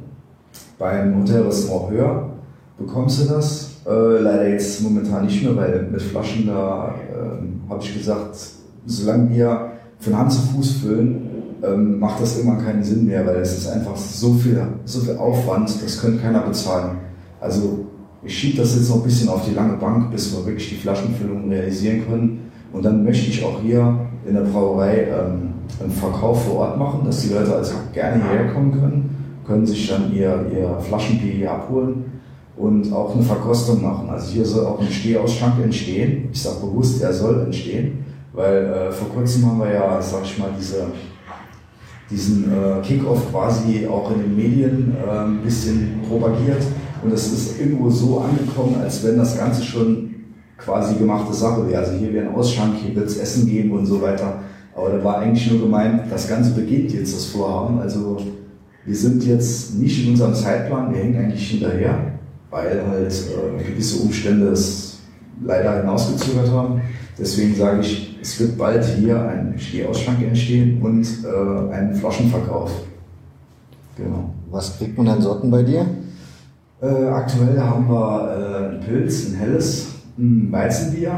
Beim Hotelrestaurant Höher bekommst du das. Äh, leider jetzt momentan nicht mehr, weil mit Flaschen da äh, habe ich gesagt, solange wir von Hand zu Fuß füllen, ähm, macht das immer keinen Sinn mehr, weil es ist einfach so viel, so viel Aufwand, das könnte keiner bezahlen. Also ich schiebe das jetzt noch ein bisschen auf die lange Bank, bis wir wirklich die Flaschenfüllung realisieren können. Und dann möchte ich auch hier in der Brauerei ähm, einen Verkauf vor Ort machen, dass die Leute also gerne hierher kommen können, können sich dann ihr, ihr Flaschenbier hier abholen und auch eine Verkostung machen. Also hier soll auch ein Stehausschank entstehen. Ich sage bewusst, er soll entstehen, weil äh, vor kurzem haben wir ja, sag ich mal, diese, diesen äh, Kickoff quasi auch in den Medien äh, ein bisschen propagiert und es ist irgendwo so angekommen, als wenn das Ganze schon quasi gemachte Sache wäre. Also hier wäre ein Ausschank, hier wird es Essen geben und so weiter. Aber da war eigentlich nur gemeint, das Ganze beginnt jetzt, das Vorhaben. Also wir sind jetzt nicht in unserem Zeitplan, wir hängen eigentlich hinterher, weil halt äh, gewisse Umstände es leider hinausgezögert haben. Deswegen sage ich, es wird bald hier ein Stehausschank entstehen und äh, ein Flaschenverkauf. Genau. Was kriegt man an Sorten bei dir? Äh, aktuell haben wir äh, ein Pilz, ein helles, ein Weizenbier.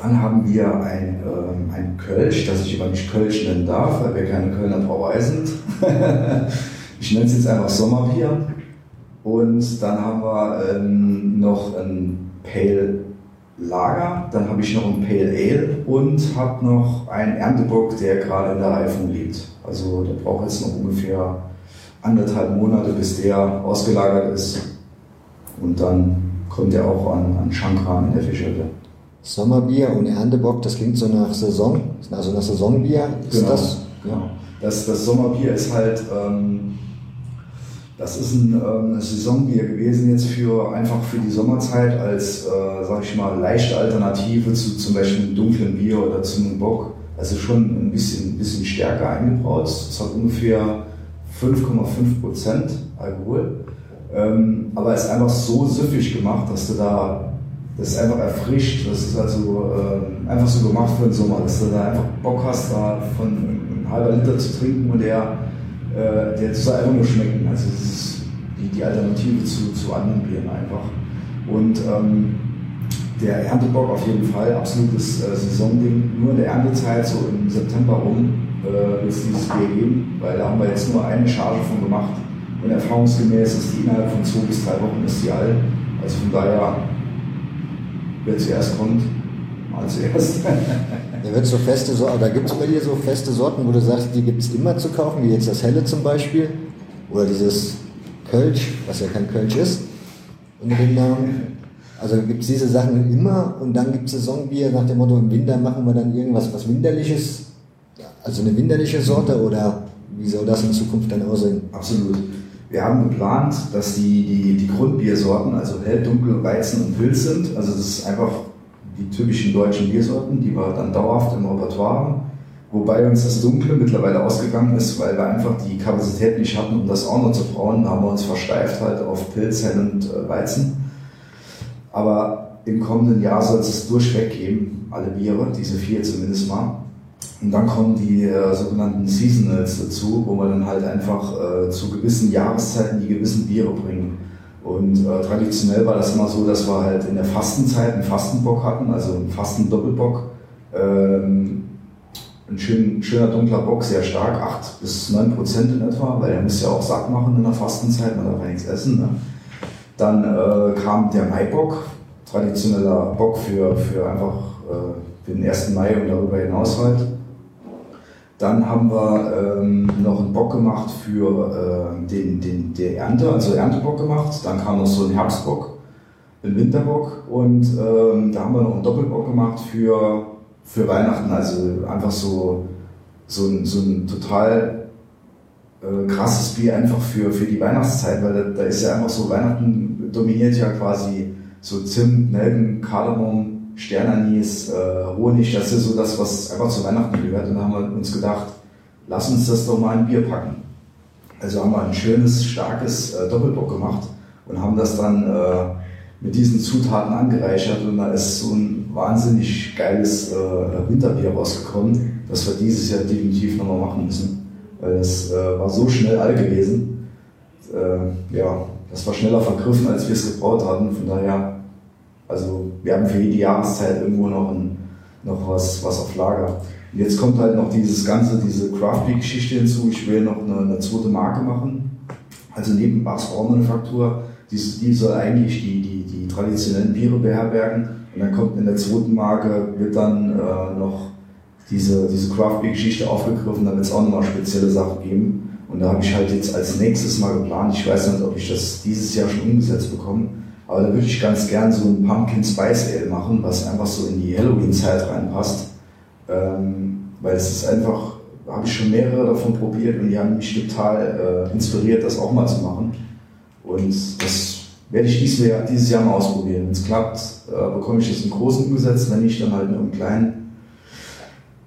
Dann haben wir ein, äh, ein Kölsch, das ich aber nicht Kölsch nennen darf, weil wir keine Kölner Brauerei sind. ich nenne es jetzt einfach Sommerbier. Und dann haben wir ähm, noch ein Pale Lager, dann habe ich noch ein Pale Ale und habe noch einen Ernteburg, der gerade in der Reifung liegt. Also der braucht jetzt noch ungefähr anderthalb Monate, bis der ausgelagert ist. Und dann kommt er auch an, an Schankran in der Fischhütte. Sommerbier und Erntebock, das klingt so nach Saison, also nach Saisonbier. Ist Genau. das? Ja. Das, das Sommerbier ist halt, ähm, das ist ein ähm, Saisonbier gewesen jetzt für einfach für die Sommerzeit als, äh, sag ich mal, leichte Alternative zu zum Beispiel einem dunklen Bier oder zu einem Bock. Also schon ein bisschen, ein bisschen stärker eingebraut. Es hat ungefähr 5,5 Prozent Alkohol. Ähm, aber es ist einfach so süffig gemacht, dass du da, das ist einfach erfrischt. Das ist also ähm, einfach so gemacht für den Sommer, dass du da einfach Bock hast, da von einem halber Liter zu trinken und der, äh, der soll einfach nur schmecken. Also das ist die, die Alternative zu, zu anderen Bieren einfach. Und ähm, der Erntebock auf jeden Fall, absolutes äh, Saisonding. Nur in der Erntezeit, so im September rum, äh, wird es dieses Bier geben, weil da haben wir jetzt nur eine Charge von gemacht. Und erfahrungsgemäß ist die innerhalb von zwei bis drei Wochen ist die all. Also von daher, wer zuerst kommt, mal zuerst. Da wird so feste Sorten, da gibt es bei dir so feste Sorten, wo du sagst, die gibt es immer zu kaufen, wie jetzt das Helle zum Beispiel. Oder dieses Kölsch, was ja kein Kölsch ist, unter dem Namen. Also gibt es diese Sachen immer und dann gibt es Saisonbier nach dem Motto, im Winter machen wir dann irgendwas, was Winterliches, also eine winterliche Sorte oder wie soll das in Zukunft dann aussehen? Absolut. Wir haben geplant, dass die, die, die Grundbiersorten, also hell, dunkel, Weizen und Pilz sind. Also das ist einfach die typischen deutschen Biersorten, die wir dann dauerhaft im Repertoire haben. Wobei uns das Dunkle mittlerweile ausgegangen ist, weil wir einfach die Kapazität nicht hatten, um das auch noch zu brauen. Da haben wir uns versteift halt auf Pilz, Hell und äh, Weizen. Aber im kommenden Jahr soll es es durchweg geben, alle Biere, diese vier zumindest mal. Und dann kommen die äh, sogenannten Seasonals dazu, wo wir dann halt einfach äh, zu gewissen Jahreszeiten die gewissen Biere bringen. Und äh, traditionell war das immer so, dass wir halt in der Fastenzeit einen Fastenbock hatten, also einen Fastendoppelbock. Ähm, ein schön, schöner dunkler Bock, sehr stark, 8 bis 9 Prozent in etwa, weil der muss ja auch satt machen in der Fastenzeit, man darf ja nichts essen. Ne? Dann äh, kam der Maibock, traditioneller Bock für, für einfach äh, für den 1. Mai und darüber hinaus halt. Dann haben wir ähm, noch einen Bock gemacht für äh, den, den, der Ernte, also Erntebock gemacht. Dann kam noch so ein Herbstbock, ein Winterbock und ähm, da haben wir noch einen Doppelbock gemacht für, für Weihnachten. Also einfach so, so, ein, so ein total äh, krasses Bier einfach für, für die Weihnachtszeit, weil da, da ist ja einfach so, Weihnachten dominiert ja quasi so Zimt, Nelken, Kardamom, Sternanis, äh, Honig, das ist so das, was einfach zu Weihnachten gehört. Und da haben wir uns gedacht, lass uns das doch mal in Bier packen. Also haben wir ein schönes, starkes äh, Doppelbock gemacht und haben das dann äh, mit diesen Zutaten angereichert und da ist so ein wahnsinnig geiles äh, Winterbier rausgekommen, das wir dieses Jahr definitiv nochmal machen müssen. Weil das äh, war so schnell all gewesen. Äh, ja, das war schneller vergriffen, als wir es gebraut hatten. Von daher, also wir haben für jede Jahreszeit irgendwo noch, ein, noch was, was auf Lager. Und jetzt kommt halt noch dieses ganze, diese Craft Beer Geschichte hinzu. Ich will noch eine, eine zweite Marke machen. Also neben Bachs Braumanufaktur, die, die soll eigentlich die, die, die traditionellen Biere beherbergen. Und dann kommt in der zweiten Marke, wird dann äh, noch diese, diese Craft Beer Geschichte aufgegriffen, da wird es auch nochmal spezielle Sachen geben. Und da habe ich halt jetzt als nächstes mal geplant, ich weiß nicht, ob ich das dieses Jahr schon umgesetzt bekomme, aber da würde ich ganz gern so ein Pumpkin Spice Ale machen, was einfach so in die Halloween-Zeit reinpasst. Ähm, weil es ist einfach, habe ich schon mehrere davon probiert und die haben mich total äh, inspiriert, das auch mal zu machen. Und das werde ich dieses Jahr, dieses Jahr mal ausprobieren. Wenn es klappt, äh, bekomme ich das im Großen umgesetzt, wenn nicht, dann halt nur im Kleinen.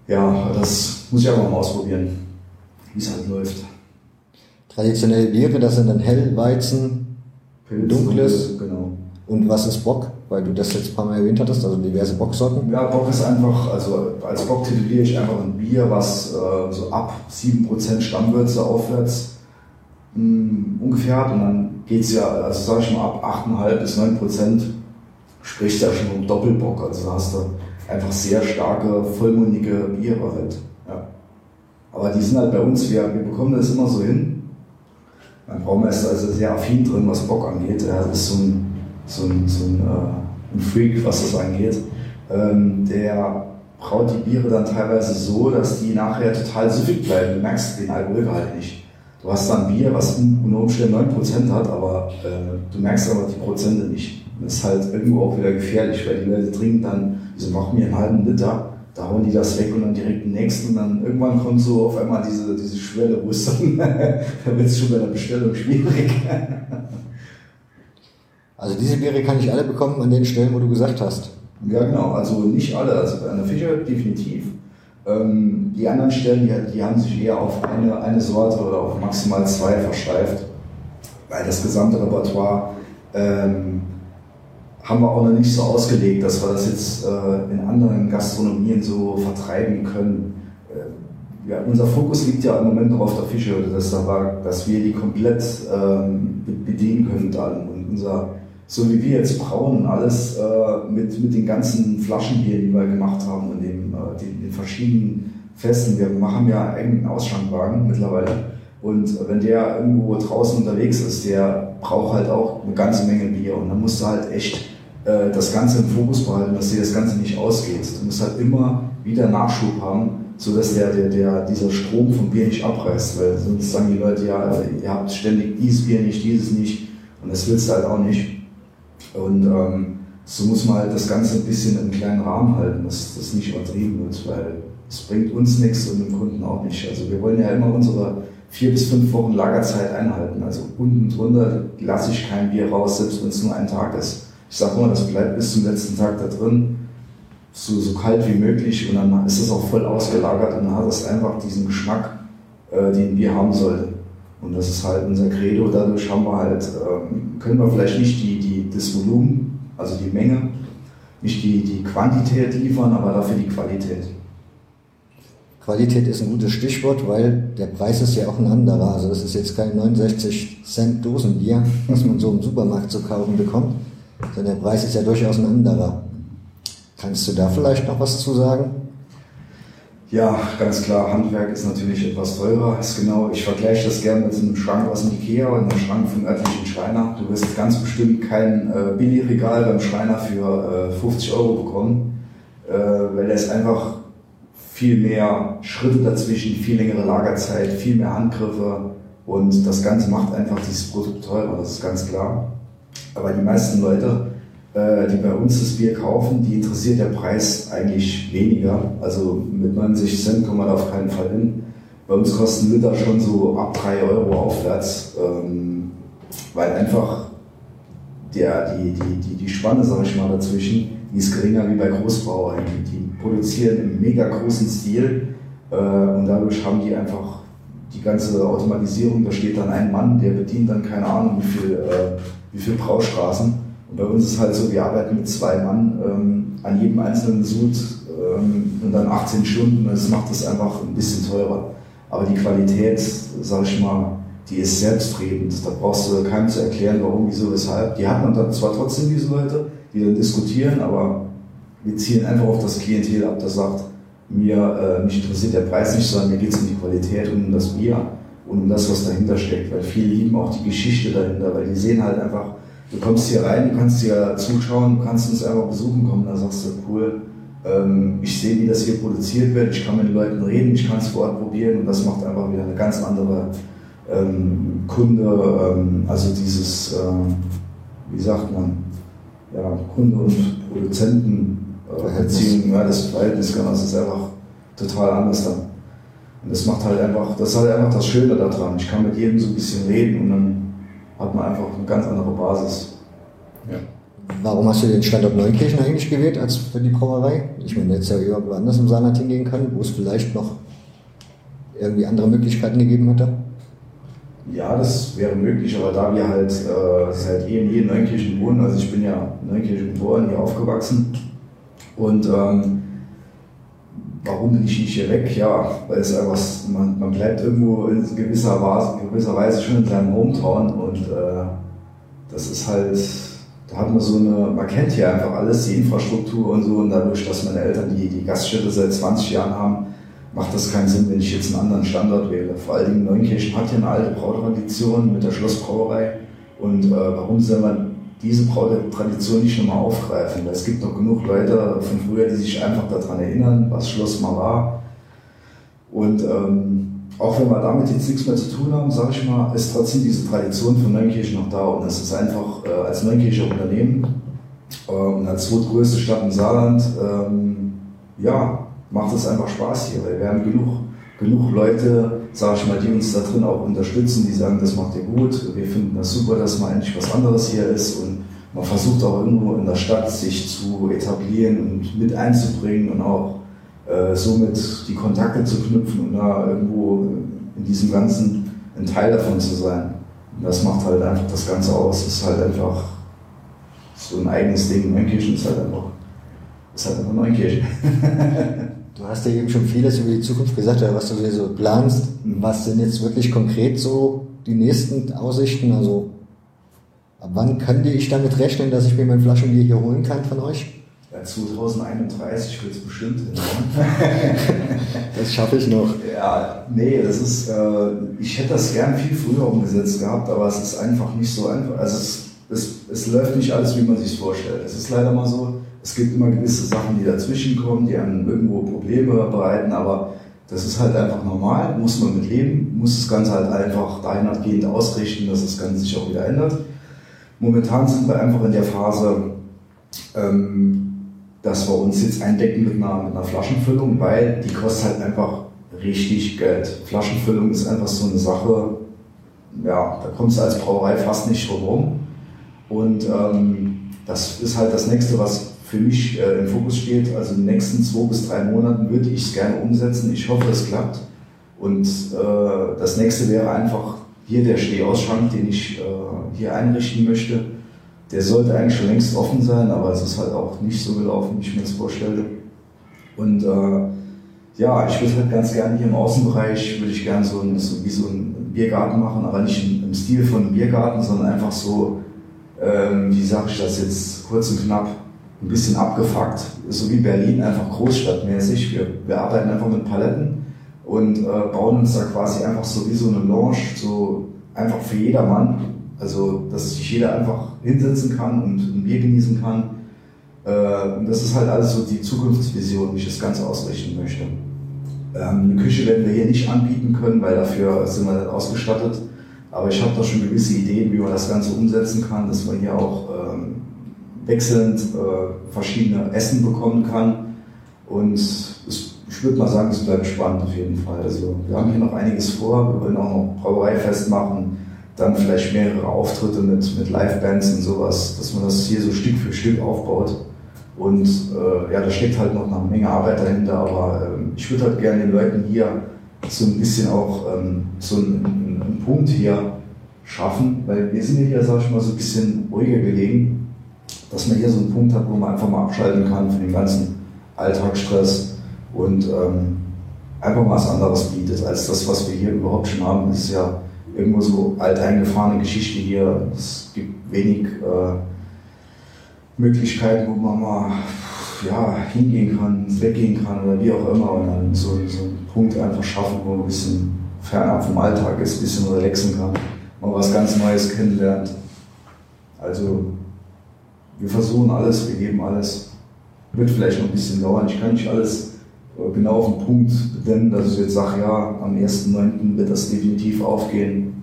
Ja, das muss ich einfach mal ausprobieren, wie es halt läuft. Traditionelle Biere, das sind dann Hellweizen Pilz, Dunkles. Genau. und was ist Bock? Weil du das jetzt ein paar Mal erwähnt hattest, also diverse Bocksorten. Ja, Bock ist einfach, also als Bock tituliere ich einfach ein Bier, was äh, so ab 7% Stammwürze aufwärts mh, ungefähr hat. Und dann geht's ja, also sag ich mal, ab 8,5 bis 9% spricht ja schon um Doppelbock. Also da hast du einfach sehr starke, vollmundige Biere halt. Ja. Aber die sind halt bei uns, wir, wir bekommen das immer so hin. Mein Braumeister ist also sehr affin drin, was Bock angeht. Er ist so ein, so ein, so ein, äh, ein Freak, was das angeht. Ähm, der braut die Biere dann teilweise so, dass die nachher total süffig bleiben. Du merkst den Alkoholgehalt nicht. du hast dann Bier, was unter Umständen 9% hat, aber äh, du merkst aber die Prozente nicht. Das ist halt irgendwo auch wieder gefährlich, weil die Leute trinken dann, so mach mir einen halben Liter, da hauen die das weg und dann direkt den nächsten und dann irgendwann kommt so auf einmal diese, diese Schwelle, wo es dann, da wird es schon bei der Bestellung schwierig. also diese Biere kann ich alle bekommen an den Stellen, wo du gesagt hast. Ja, genau, also nicht alle, also bei einer Fischer definitiv. Ähm, die anderen Stellen, die, die, haben sich eher auf eine, eine Sorte oder auf maximal zwei versteift, weil das gesamte Repertoire ähm, haben wir auch noch nicht so ausgelegt, dass wir das jetzt äh, in anderen Gastronomien so vertreiben können. Äh, ja, unser Fokus liegt ja im Moment noch auf der Fischhürde, dass, da dass wir die komplett ähm, bedienen können dann. Und unser, so wie wir jetzt brauen alles äh, mit, mit den ganzen Flaschen hier, die wir gemacht haben und den, äh, den, den verschiedenen Festen. Wir machen ja einen Ausschankwagen mittlerweile. Und wenn der irgendwo draußen unterwegs ist, der braucht halt auch eine ganze Menge Bier. Und dann musst du halt echt äh, das Ganze im Fokus behalten, dass dir das Ganze nicht ausgeht. Du musst halt immer wieder Nachschub haben, sodass der, der, der, dieser Strom vom Bier nicht abreißt, weil sonst sagen die Leute, ja, ihr habt ständig dieses Bier nicht, dieses nicht und das willst du halt auch nicht. Und ähm, so muss man halt das Ganze ein bisschen im kleinen Rahmen halten, dass das nicht übertrieben wird, weil es bringt uns nichts und dem Kunden auch nicht. Also wir wollen ja immer unsere vier bis fünf Wochen Lagerzeit einhalten. Also unten drunter lasse ich kein Bier raus, selbst wenn es nur ein Tag ist ich sage immer, das bleibt bis zum letzten Tag da drin, so, so kalt wie möglich und dann ist es auch voll ausgelagert und dann hat es einfach diesen Geschmack, äh, den wir haben sollten. Und das ist halt unser Credo. Dadurch haben wir halt, ähm, können wir vielleicht nicht die, die, das Volumen, also die Menge, nicht die, die Quantität liefern, aber dafür die Qualität. Qualität ist ein gutes Stichwort, weil der Preis ist ja auch ein anderer. Also das ist jetzt kein 69 Cent Dosenbier, was man so im Supermarkt zu kaufen bekommt, sondern der Preis ist ja durchaus ein anderer. Kannst du da vielleicht noch was zu sagen? Ja, ganz klar, Handwerk ist natürlich etwas teurer. Ist genau, ich vergleiche das gerne mit einem Schrank aus dem Ikea und einem Schrank vom örtlichen Schreiner. Du wirst ganz bestimmt kein äh, Billigregal beim Schreiner für äh, 50 Euro bekommen, äh, weil ist einfach viel mehr Schritte dazwischen, viel längere Lagerzeit, viel mehr Handgriffe und das Ganze macht einfach dieses Produkt teurer, das ist ganz klar. Aber die meisten Leute, äh, die bei uns das Bier kaufen, die interessiert der Preis eigentlich weniger. Also mit 90 Cent wir da auf keinen Fall hin. Bei uns kosten Liter schon so ab 3 Euro aufwärts, ähm, weil einfach der, die, die, die, die Spanne, sag ich mal, dazwischen, die ist geringer wie bei Großbrauereien. Die produzieren im mega großen Stil äh, und dadurch haben die einfach die ganze Automatisierung, da steht dann ein Mann, der bedient dann keine Ahnung wie viel äh, wie viele Braustraßen. Und bei uns ist halt so, wir arbeiten mit zwei Mann ähm, an jedem einzelnen Sud ähm, und dann 18 Stunden. Das macht es einfach ein bisschen teurer. Aber die Qualität, sag ich mal, die ist selbstredend. Da brauchst du keinem zu erklären, warum, wieso, weshalb. Die hat man dann zwar trotzdem diese Leute, die dann diskutieren, aber wir zielen einfach auf das Klientel ab, das sagt, mir, äh, mich interessiert der Preis nicht, sondern mir geht es um die Qualität und um das Bier und um das, was dahinter steckt. Weil viele lieben auch die Geschichte dahinter, weil die sehen halt einfach, du kommst hier rein, du kannst hier zuschauen, du kannst uns einfach besuchen kommen, da sagst du, cool, ähm, ich sehe, wie das hier produziert wird, ich kann mit den Leuten reden, ich kann es vor Ort probieren und das macht einfach wieder eine ganz andere ähm, Kunde, ähm, also dieses, ähm, wie sagt man, ja, Kunde und Produzenten äh, ja, das Verhältnis, das ist einfach total anders dann. Und das macht halt einfach, das ist halt einfach das Schöne daran. Ich kann mit jedem so ein bisschen reden und dann hat man einfach eine ganz andere Basis. Ja. Warum hast du den Standort Neunkirchen eigentlich gewählt als für die Brauerei? Ich meine, jetzt ja irgendwo anders im Saarland hingehen können, wo es vielleicht noch irgendwie andere Möglichkeiten gegeben hätte? Ja, das wäre möglich, aber da wir halt äh, seit eh in Neunkirchen wohnen, also ich bin ja in Neunkirchen geboren, hier aufgewachsen und ähm, warum bin ich nicht hier weg? Ja, weil es einfach, man, man bleibt irgendwo in gewisser Weise, in gewisser Weise schon in seinem Hometown und äh, das ist halt, da hat man so eine, man kennt hier einfach alles, die Infrastruktur und so und dadurch, dass meine Eltern die, die Gaststätte seit 20 Jahren haben, macht das keinen Sinn, wenn ich jetzt einen anderen Standort wähle. Vor allen Dingen Neunkirchen hat ja eine alte Brautradition mit der Schlossbrauerei und äh, warum soll man diese Tradition nicht nochmal aufgreifen. Es gibt noch genug Leute von früher, die sich einfach daran erinnern, was Schloss mal war. Und ähm, auch wenn wir damit jetzt nichts mehr zu tun haben, sage ich mal, ist trotzdem diese Tradition von Neunkirchen noch da. Und es ist einfach äh, als Neunkircher Unternehmen und als zweitgrößte Stadt im Saarland, ähm, ja, macht es einfach Spaß hier, weil wir haben genug, genug Leute, sage ich mal, die uns da drin auch unterstützen, die sagen, das macht ihr gut, wir finden das super, dass mal endlich was anderes hier ist und man versucht auch irgendwo in der Stadt sich zu etablieren und mit einzubringen und auch äh, somit die Kontakte zu knüpfen und da irgendwo in diesem Ganzen ein Teil davon zu sein. Und das macht halt einfach das Ganze aus. Es ist halt einfach so ein eigenes Ding. Neunkirchen ist halt einfach, ist halt einfach Neunkirchen. du hast ja eben schon vieles über die Zukunft gesagt, was du hier so planst. Was sind jetzt wirklich konkret so die nächsten Aussichten? Also ab wann könnte ich damit rechnen, dass ich mir mein Flaschenbier hier holen kann von euch? Ja, 2031 wird es bestimmt hin. das schaffe ich noch. Ja, nee, das ist, äh, ich hätte das gern viel früher umgesetzt gehabt, aber es ist einfach nicht so einfach. Also es, es, es läuft nicht alles, wie man sich vorstellt. Es ist leider mal so, es gibt immer gewisse Sachen, die dazwischen kommen, die einem irgendwo Probleme bereiten, aber das ist halt einfach normal, muss man mit leben, muss das Ganze halt einfach dahingehend ausrichten, dass das Ganze sich auch wieder ändert. Momentan sind wir einfach in der Phase, ähm, dass wir uns jetzt eindecken mit einer, mit einer Flaschenfüllung, weil die kostet halt einfach richtig Geld. Flaschenfüllung ist einfach so eine Sache, ja, da kommst du als Brauerei fast nicht rum. Und ähm, das ist halt das nächste, was für mich äh, im Fokus steht. Also in den nächsten zwei bis drei Monaten würde ich es gerne umsetzen. Ich hoffe, es klappt. Und äh, das nächste wäre einfach hier der Stehausschrank, den ich äh, hier einrichten möchte der sollte eigentlich schon längst offen sein, aber es ist halt auch nicht so gelaufen, wie ich mir das vorstelle. Und äh, ja, ich würde halt ganz gerne hier im Außenbereich, würde ich gerne so, ein, so wie so einen Biergarten machen, aber nicht im, Stil von Biergarten, sondern einfach so, ähm, wie sage ich das jetzt, kurz und knapp, ein bisschen abgefuckt, so wie Berlin, einfach großstadtmäßig. Wir, wir arbeiten einfach mit Paletten und äh, bauen uns da quasi einfach so wie so eine Lounge, so einfach für jedermann also, dass sich jeder einfach hinsetzen kann und ein Bier genießen kann. Äh, und das ist halt alles so die Zukunftsvision, wie ich das Ganze ausrichten möchte. Ähm, eine Küche werden wir hier nicht anbieten können, weil dafür sind wir nicht ausgestattet. Aber ich habe da schon gewisse Ideen, wie man das Ganze umsetzen kann, dass man hier auch ähm, wechselnd äh, verschiedene Essen bekommen kann. Und es, ich würde mal sagen, es bleibt spannend auf jeden Fall. Also wir haben hier noch einiges vor. Wir wollen auch noch Brauereifest machen dann vielleicht mehrere Auftritte mit, mit Live-Bands und sowas, dass man das hier so Stück für Stück aufbaut. Und äh, ja, da steckt halt noch eine Menge Arbeit dahinter, aber ähm, ich würde halt gerne den Leuten hier so ein bisschen auch ähm, so einen, einen, Punkt hier schaffen, weil wir sind ja hier, sag ich mal, so ein bisschen ruhiger gelegen, dass man hier so einen Punkt hat, wo man einfach mal abschalten kann von dem ganzen Alltagsstress und ähm, einfach mal was anderes bietet, als das, was wir hier überhaupt schon haben. Das ist ja irgendwo so alteingefahrene Geschichte hier. Es gibt wenig äh, Möglichkeiten, wo man mal ja, hingehen kann, weggehen kann oder wie auch immer und dann so, so einen Punkt einfach schaffen, wo man ein bisschen fernab vom Alltag ist, ein bisschen relaxen kann, mal was ganz Neues kennenlernt. Also wir versuchen alles, wir geben alles. Wird vielleicht noch ein bisschen dauern. Ich kann nicht alles äh, genau auf den Punkt benennen, dass ich jetzt sage, ja, am 1.9. wird das definitiv aufgehen.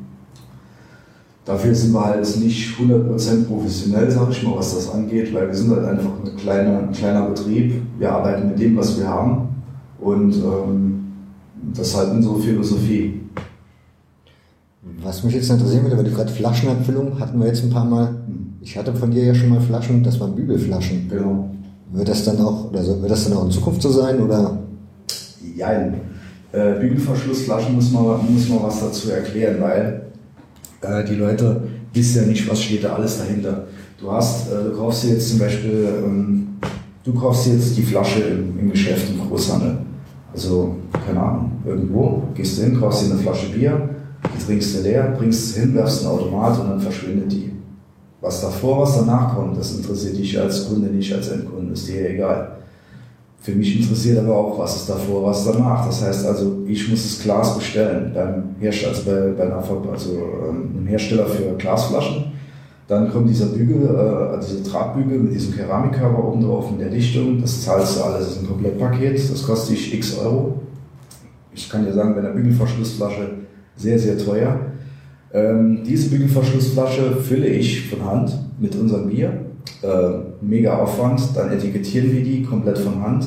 Dafür sind wir halt nicht 100% professionell, sage ich mal, was das angeht, weil wir sind halt einfach eine kleine, ein kleiner Betrieb. Wir arbeiten mit dem, was wir haben und ähm, das ist halt unsere Philosophie. Was mich jetzt interessieren würde, weil du gerade Flaschenabfüllung hatten wir jetzt ein paar Mal. Ich hatte von dir ja schon mal Flaschen, das waren Bügelflaschen. Genau. Wird das dann auch, oder wird das dann auch in Zukunft so sein, oder? Jein. Äh, Bügelverschlussflaschen muss man, muss man was dazu erklären, weil äh, die Leute wissen ja nicht, was steht da alles dahinter. Du hast, äh, du kaufst dir jetzt zum Beispiel, ähm, du kaufst jetzt die Flasche im, im Geschäft im Großhandel. Also, keine Ahnung, irgendwo, gehst du hin, kaufst dir eine Flasche Bier, die trinkst du leer, bringst sie hin, werfst einen Automat und dann verschwindet die. Was davor, was danach kommt, das interessiert dich als Kunde nicht, als Endkunde, ist dir egal. Für mich interessiert aber auch, was ist davor, was danach. Das heißt also, ich muss das Glas bestellen beim Hersteller, also bei, bei einer, also, ähm, einem Hersteller für Glasflaschen. Dann kommt dieser Bügel, äh, dieser Drahtbügel mit diesem Keramikkörper oben drauf mit der Dichtung. Das zahlst du alles, das ist ein Komplettpaket, das kostet dich x Euro. Ich kann dir sagen, bei einer Bügelverschlussflasche sehr, sehr teuer. Ähm, diese Bügelverschlussflasche fülle ich von Hand mit unserem Bier. Äh, mega Aufwand. Dann etikettieren wir die komplett von Hand.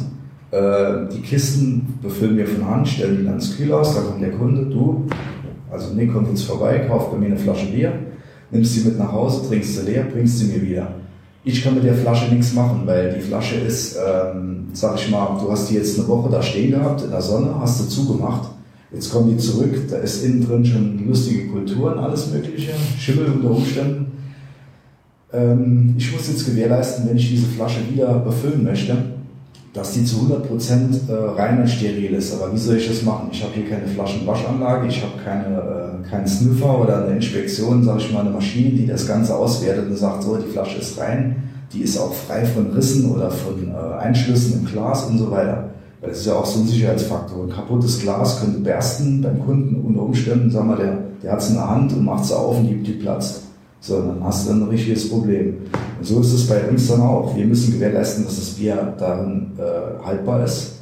Äh, die Kisten befüllen wir von Hand, stellen die dann ins Kühlhaus. Dann kommt der Kunde, du, also nee, kommt jetzt vorbei, kauft bei mir eine Flasche Bier, nimmst sie mit nach Hause, trinkst sie leer, bringst sie mir wieder. Ich kann mit der Flasche nichts machen, weil die Flasche ist, ähm, sag ich mal, du hast die jetzt eine Woche da stehen gehabt in der Sonne, hast du zugemacht. Jetzt kommen die zurück, da ist innen drin schon lustige Kulturen, alles Mögliche, Schimmel unter Umständen. Ähm, ich muss jetzt gewährleisten, wenn ich diese Flasche wieder befüllen möchte, dass die zu 100% äh, rein und steril ist. Aber wie soll ich das machen? Ich habe hier keine Flaschenwaschanlage, ich habe keine, äh, keinen Sniffer oder eine Inspektion, sage ich mal, eine Maschine, die das Ganze auswertet und sagt, so, die Flasche ist rein, die ist auch frei von Rissen oder von äh, Einschlüssen im Glas und so weiter. Weil das ist ja auch so ein Sicherheitsfaktor. Ein kaputtes Glas könnte bersten beim Kunden unter Umständen, sagen wir, der, der hat es in der Hand und macht es auf und die, die platzt. So, dann hast du ein richtiges Problem. Und so ist es bei uns dann auch. Wir müssen gewährleisten, dass das Bier darin äh, haltbar ist.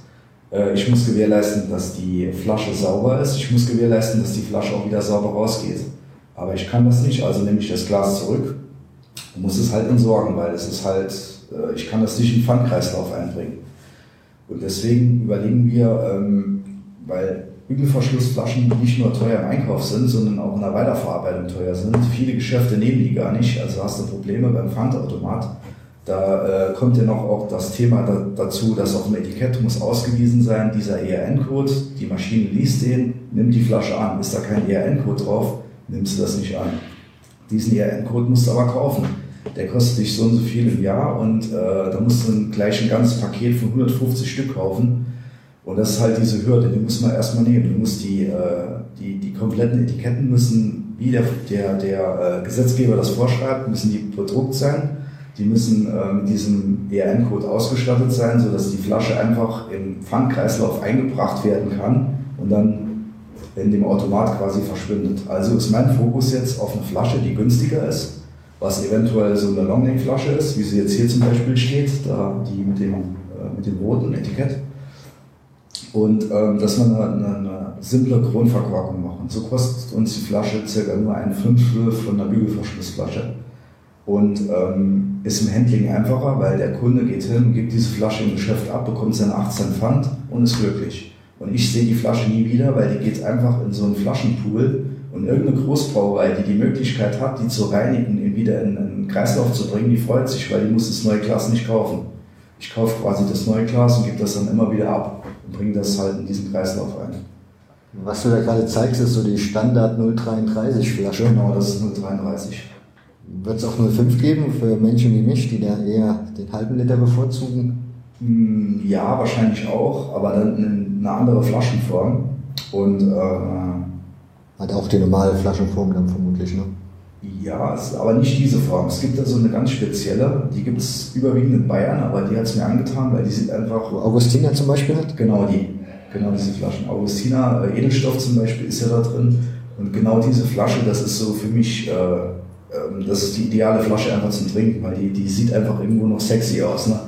Äh, ich muss gewährleisten, dass die Flasche sauber ist. Ich muss gewährleisten, dass die Flasche auch wieder sauber rausgeht. Aber ich kann das nicht, also nehme ich das Glas zurück und muss es halt entsorgen, weil es ist halt, äh, ich kann das nicht in den Pfandkreislauf einbringen. Und deswegen überlegen wir, ähm, weil Bügelverschlussflaschen nicht nur teuer im Einkauf sind, sondern auch in der Weiterverarbeitung teuer sind. Viele Geschäfte nehmen die gar nicht, also hast du Probleme beim Pfandautomat. Da äh, kommt ja noch auch das Thema da, dazu, dass auf dem Etikett muss ausgewiesen sein, dieser ERN-Code, die Maschine liest den, nimmt die Flasche an. Ist da kein ERN-Code drauf, nimmst du das nicht an. Diesen ERN-Code musst du aber kaufen. Der kostet dich so und so viel im Jahr und äh, da musst du gleich ein ganzes Paket von 150 Stück kaufen und das ist halt diese Hürde, die muss man erstmal nehmen. Du musst die, äh, die, die kompletten Etiketten müssen, wie der, der, der äh, Gesetzgeber das vorschreibt, müssen die bedruckt sein. Die müssen äh, mit diesem ERN-Code ausgestattet sein, sodass die Flasche einfach im Pfandkreislauf eingebracht werden kann und dann in dem Automat quasi verschwindet. Also ist mein Fokus jetzt auf eine Flasche, die günstiger ist, was eventuell so eine Longneck-Flasche ist, wie sie jetzt hier zum Beispiel steht, da die mit dem, äh, mit dem roten Etikett und ähm, dass wir eine, eine, eine simple Grundverkorkung machen. So kostet uns die Flasche circa nur ein Fünftel von einer Bügelverschlussflasche. Und ähm, ist im Handling einfacher, weil der Kunde geht hin, gibt diese Flasche im Geschäft ab, bekommt seine 18 Pfand und ist glücklich. Und ich sehe die Flasche nie wieder, weil die geht einfach in so einen Flaschenpool und irgendeine Großbrauerei, die die Möglichkeit hat, die zu reinigen, ihn wieder in einen Kreislauf zu bringen, die freut sich, weil die muss das neue Glas nicht kaufen. Ich kaufe quasi das neue Glas und gebe das dann immer wieder ab und bringe das halt in diesen Kreislauf ein. Was du da gerade zeigst, ist so die Standard 033 Flasche. Genau, das ist 033. Wird es auch 05 geben für Menschen wie mich, die da eher den halben Liter bevorzugen? Hm, ja, wahrscheinlich auch, aber dann eine andere Flaschenform. Und äh, hat auch die normale Flaschenform dann vermutlich, ne? Ja, aber nicht diese Form. Es gibt da so eine ganz spezielle, die gibt es überwiegend in Bayern, aber die hat es mir angetan, weil die sind einfach. Augustina zum Beispiel hat? Genau die. Genau diese Flaschen. Augustina, äh, Edelstoff zum Beispiel ist ja da drin. Und genau diese Flasche, das ist so für mich, äh, äh, das ist die ideale Flasche einfach zum Trinken, weil die, die sieht einfach irgendwo noch sexy aus. Ne?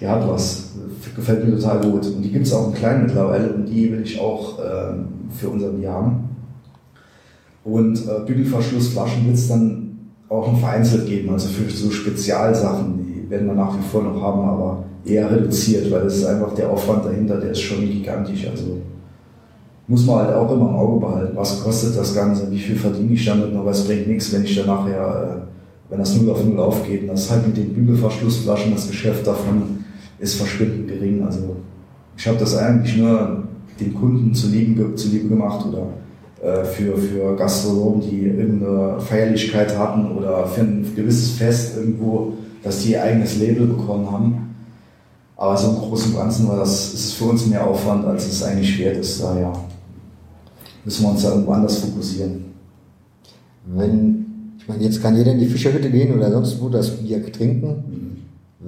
Die hat was. Gefällt mir total gut. Und die gibt es auch in klein mittlerweile und die will ich auch äh, für unser Bier haben. Und äh, Bügelverschlussflaschen wird es dann auch noch vereinzelt geben, also für so Spezialsachen, die werden wir nach wie vor noch haben, aber eher reduziert, weil das ist einfach der Aufwand dahinter, der ist schon gigantisch. Also muss man halt auch immer im Auge behalten, was kostet das Ganze, wie viel verdiene ich damit, aber es bringt nichts, wenn ich dann nachher, äh, wenn das 0 auf 0 aufgeht, und das ist halt mit den Bügelverschlussflaschen, das Geschäft davon ist verschwindend gering. Also ich habe das eigentlich nur den Kunden zuliebe, zuliebe gemacht oder für, für Gastronomen, die irgendeine Feierlichkeit hatten oder für ein gewisses Fest irgendwo, dass die ihr eigenes Label bekommen haben. Aber so im Großen und Ganzen war das, ist es für uns mehr Aufwand, als es eigentlich wert ist. Daher müssen wir uns da irgendwo anders fokussieren. Wenn, ich meine, jetzt kann jeder in die Fischerhütte gehen oder sonst wo das Bier trinken. Mhm.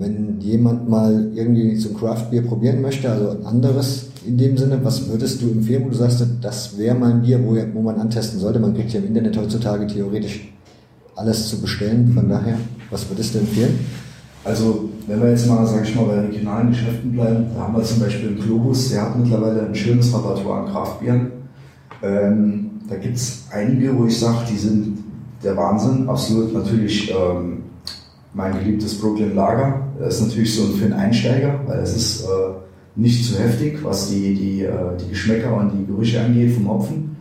Wenn jemand mal irgendwie so ein Craft-Bier probieren möchte, also ein anderes, in dem Sinne, was würdest du empfehlen, wo du sagst, das wäre mal ein Bier, wo, wo man antesten sollte? Man kriegt ja im Internet heutzutage theoretisch alles zu bestellen. Von daher, was würdest du empfehlen? Also, wenn wir jetzt mal, sage ich mal, bei regionalen Geschäften bleiben, da haben wir zum Beispiel einen Globus, der hat mittlerweile ein schönes Repertoire an Kraftbieren. Ähm, da gibt es einige, wo ich sage, die sind der Wahnsinn. Absolut natürlich ähm, mein geliebtes Brooklyn Lager. Das ist natürlich so für einen Einsteiger, weil es ist äh, nicht zu heftig, was die, die, äh, die Geschmäcker und die Gerüche angeht vom Hopfen.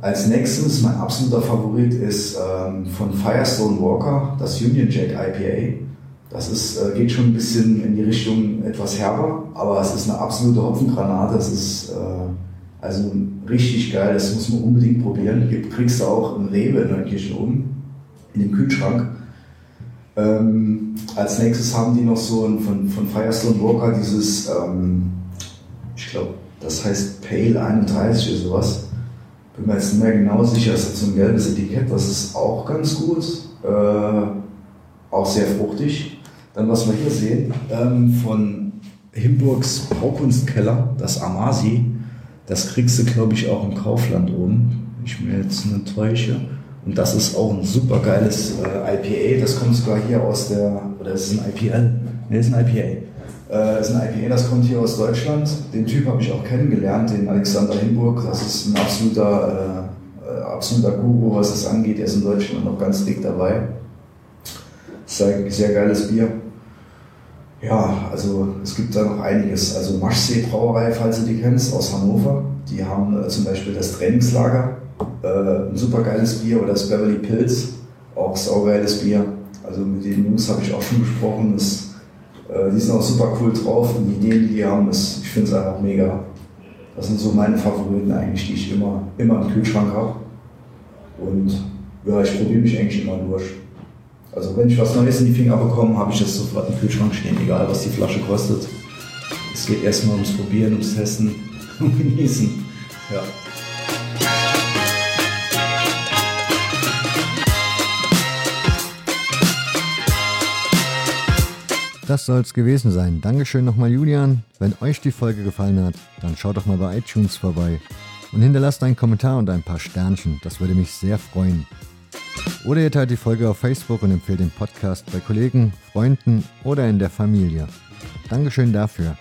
Als nächstes, mein absoluter Favorit ist ähm, von Firestone Walker, das Union Jack IPA. Das ist, äh, geht schon ein bisschen in die Richtung etwas herber, aber es ist eine absolute Hopfengranate. Es ist äh, also richtig geil, das muss man unbedingt probieren. Kriegst du auch im Rewe in Neukirchen oben, in dem Kühlschrank. Ähm, als nächstes haben die noch so ein, von, von Firestone Walker dieses, ähm, ich glaube, das heißt Pale 31 oder sowas. Bin mir jetzt nicht mehr genau sicher, es hat so ein gelbes Etikett, das ist auch ganz gut. Äh, auch sehr fruchtig. Dann, was wir hier sehen, ähm, von Himburgs Braukunstkeller, das Amasi. Das kriegst du, glaube ich, auch im Kaufland oben, ich mir jetzt nicht täusche. Und das ist auch ein super geiles äh, IPA. Das kommt sogar hier aus der, oder ist es ein IPL? Ne, ist ein IPA. Äh, ist ein IPA, das kommt hier aus Deutschland. Den Typ habe ich auch kennengelernt, den Alexander Himburg. Das ist ein absoluter, äh, äh absoluter Guru, was das angeht. Er ist in Deutschland noch ganz dick dabei. Sehr, sehr geiles Bier. Ja, also es gibt da noch einiges. Also Maschsee Brauerei, falls du die kennst, aus Hannover. Die haben äh, zum Beispiel das Trainingslager, äh, ein super geiles Bier, oder das Beverly Pills, auch saugeiles Bier. Also mit den Jungs habe ich auch schon gesprochen. Das, äh, die sind auch super cool drauf und die Ideen, die die haben, ist, ich finde es einfach mega. Das sind so meine Favoriten eigentlich, die ich immer, immer im Kühlschrank habe. Und ja, ich probiere mich eigentlich immer durch. Also wenn ich was Neues in die Finger bekomme, habe ich das sofort im Kühlschrank stehen, egal was die Flasche kostet. Es geht erstmal ums Probieren, ums Testen und Genießen. Ja. Das soll es gewesen sein. Dankeschön nochmal, Julian. Wenn euch die Folge gefallen hat, dann schaut doch mal bei iTunes vorbei und hinterlasst einen Kommentar und ein paar Sternchen. Das würde mich sehr freuen. Oder ihr teilt die Folge auf Facebook und empfehlt den Podcast bei Kollegen, Freunden oder in der Familie. Dankeschön dafür.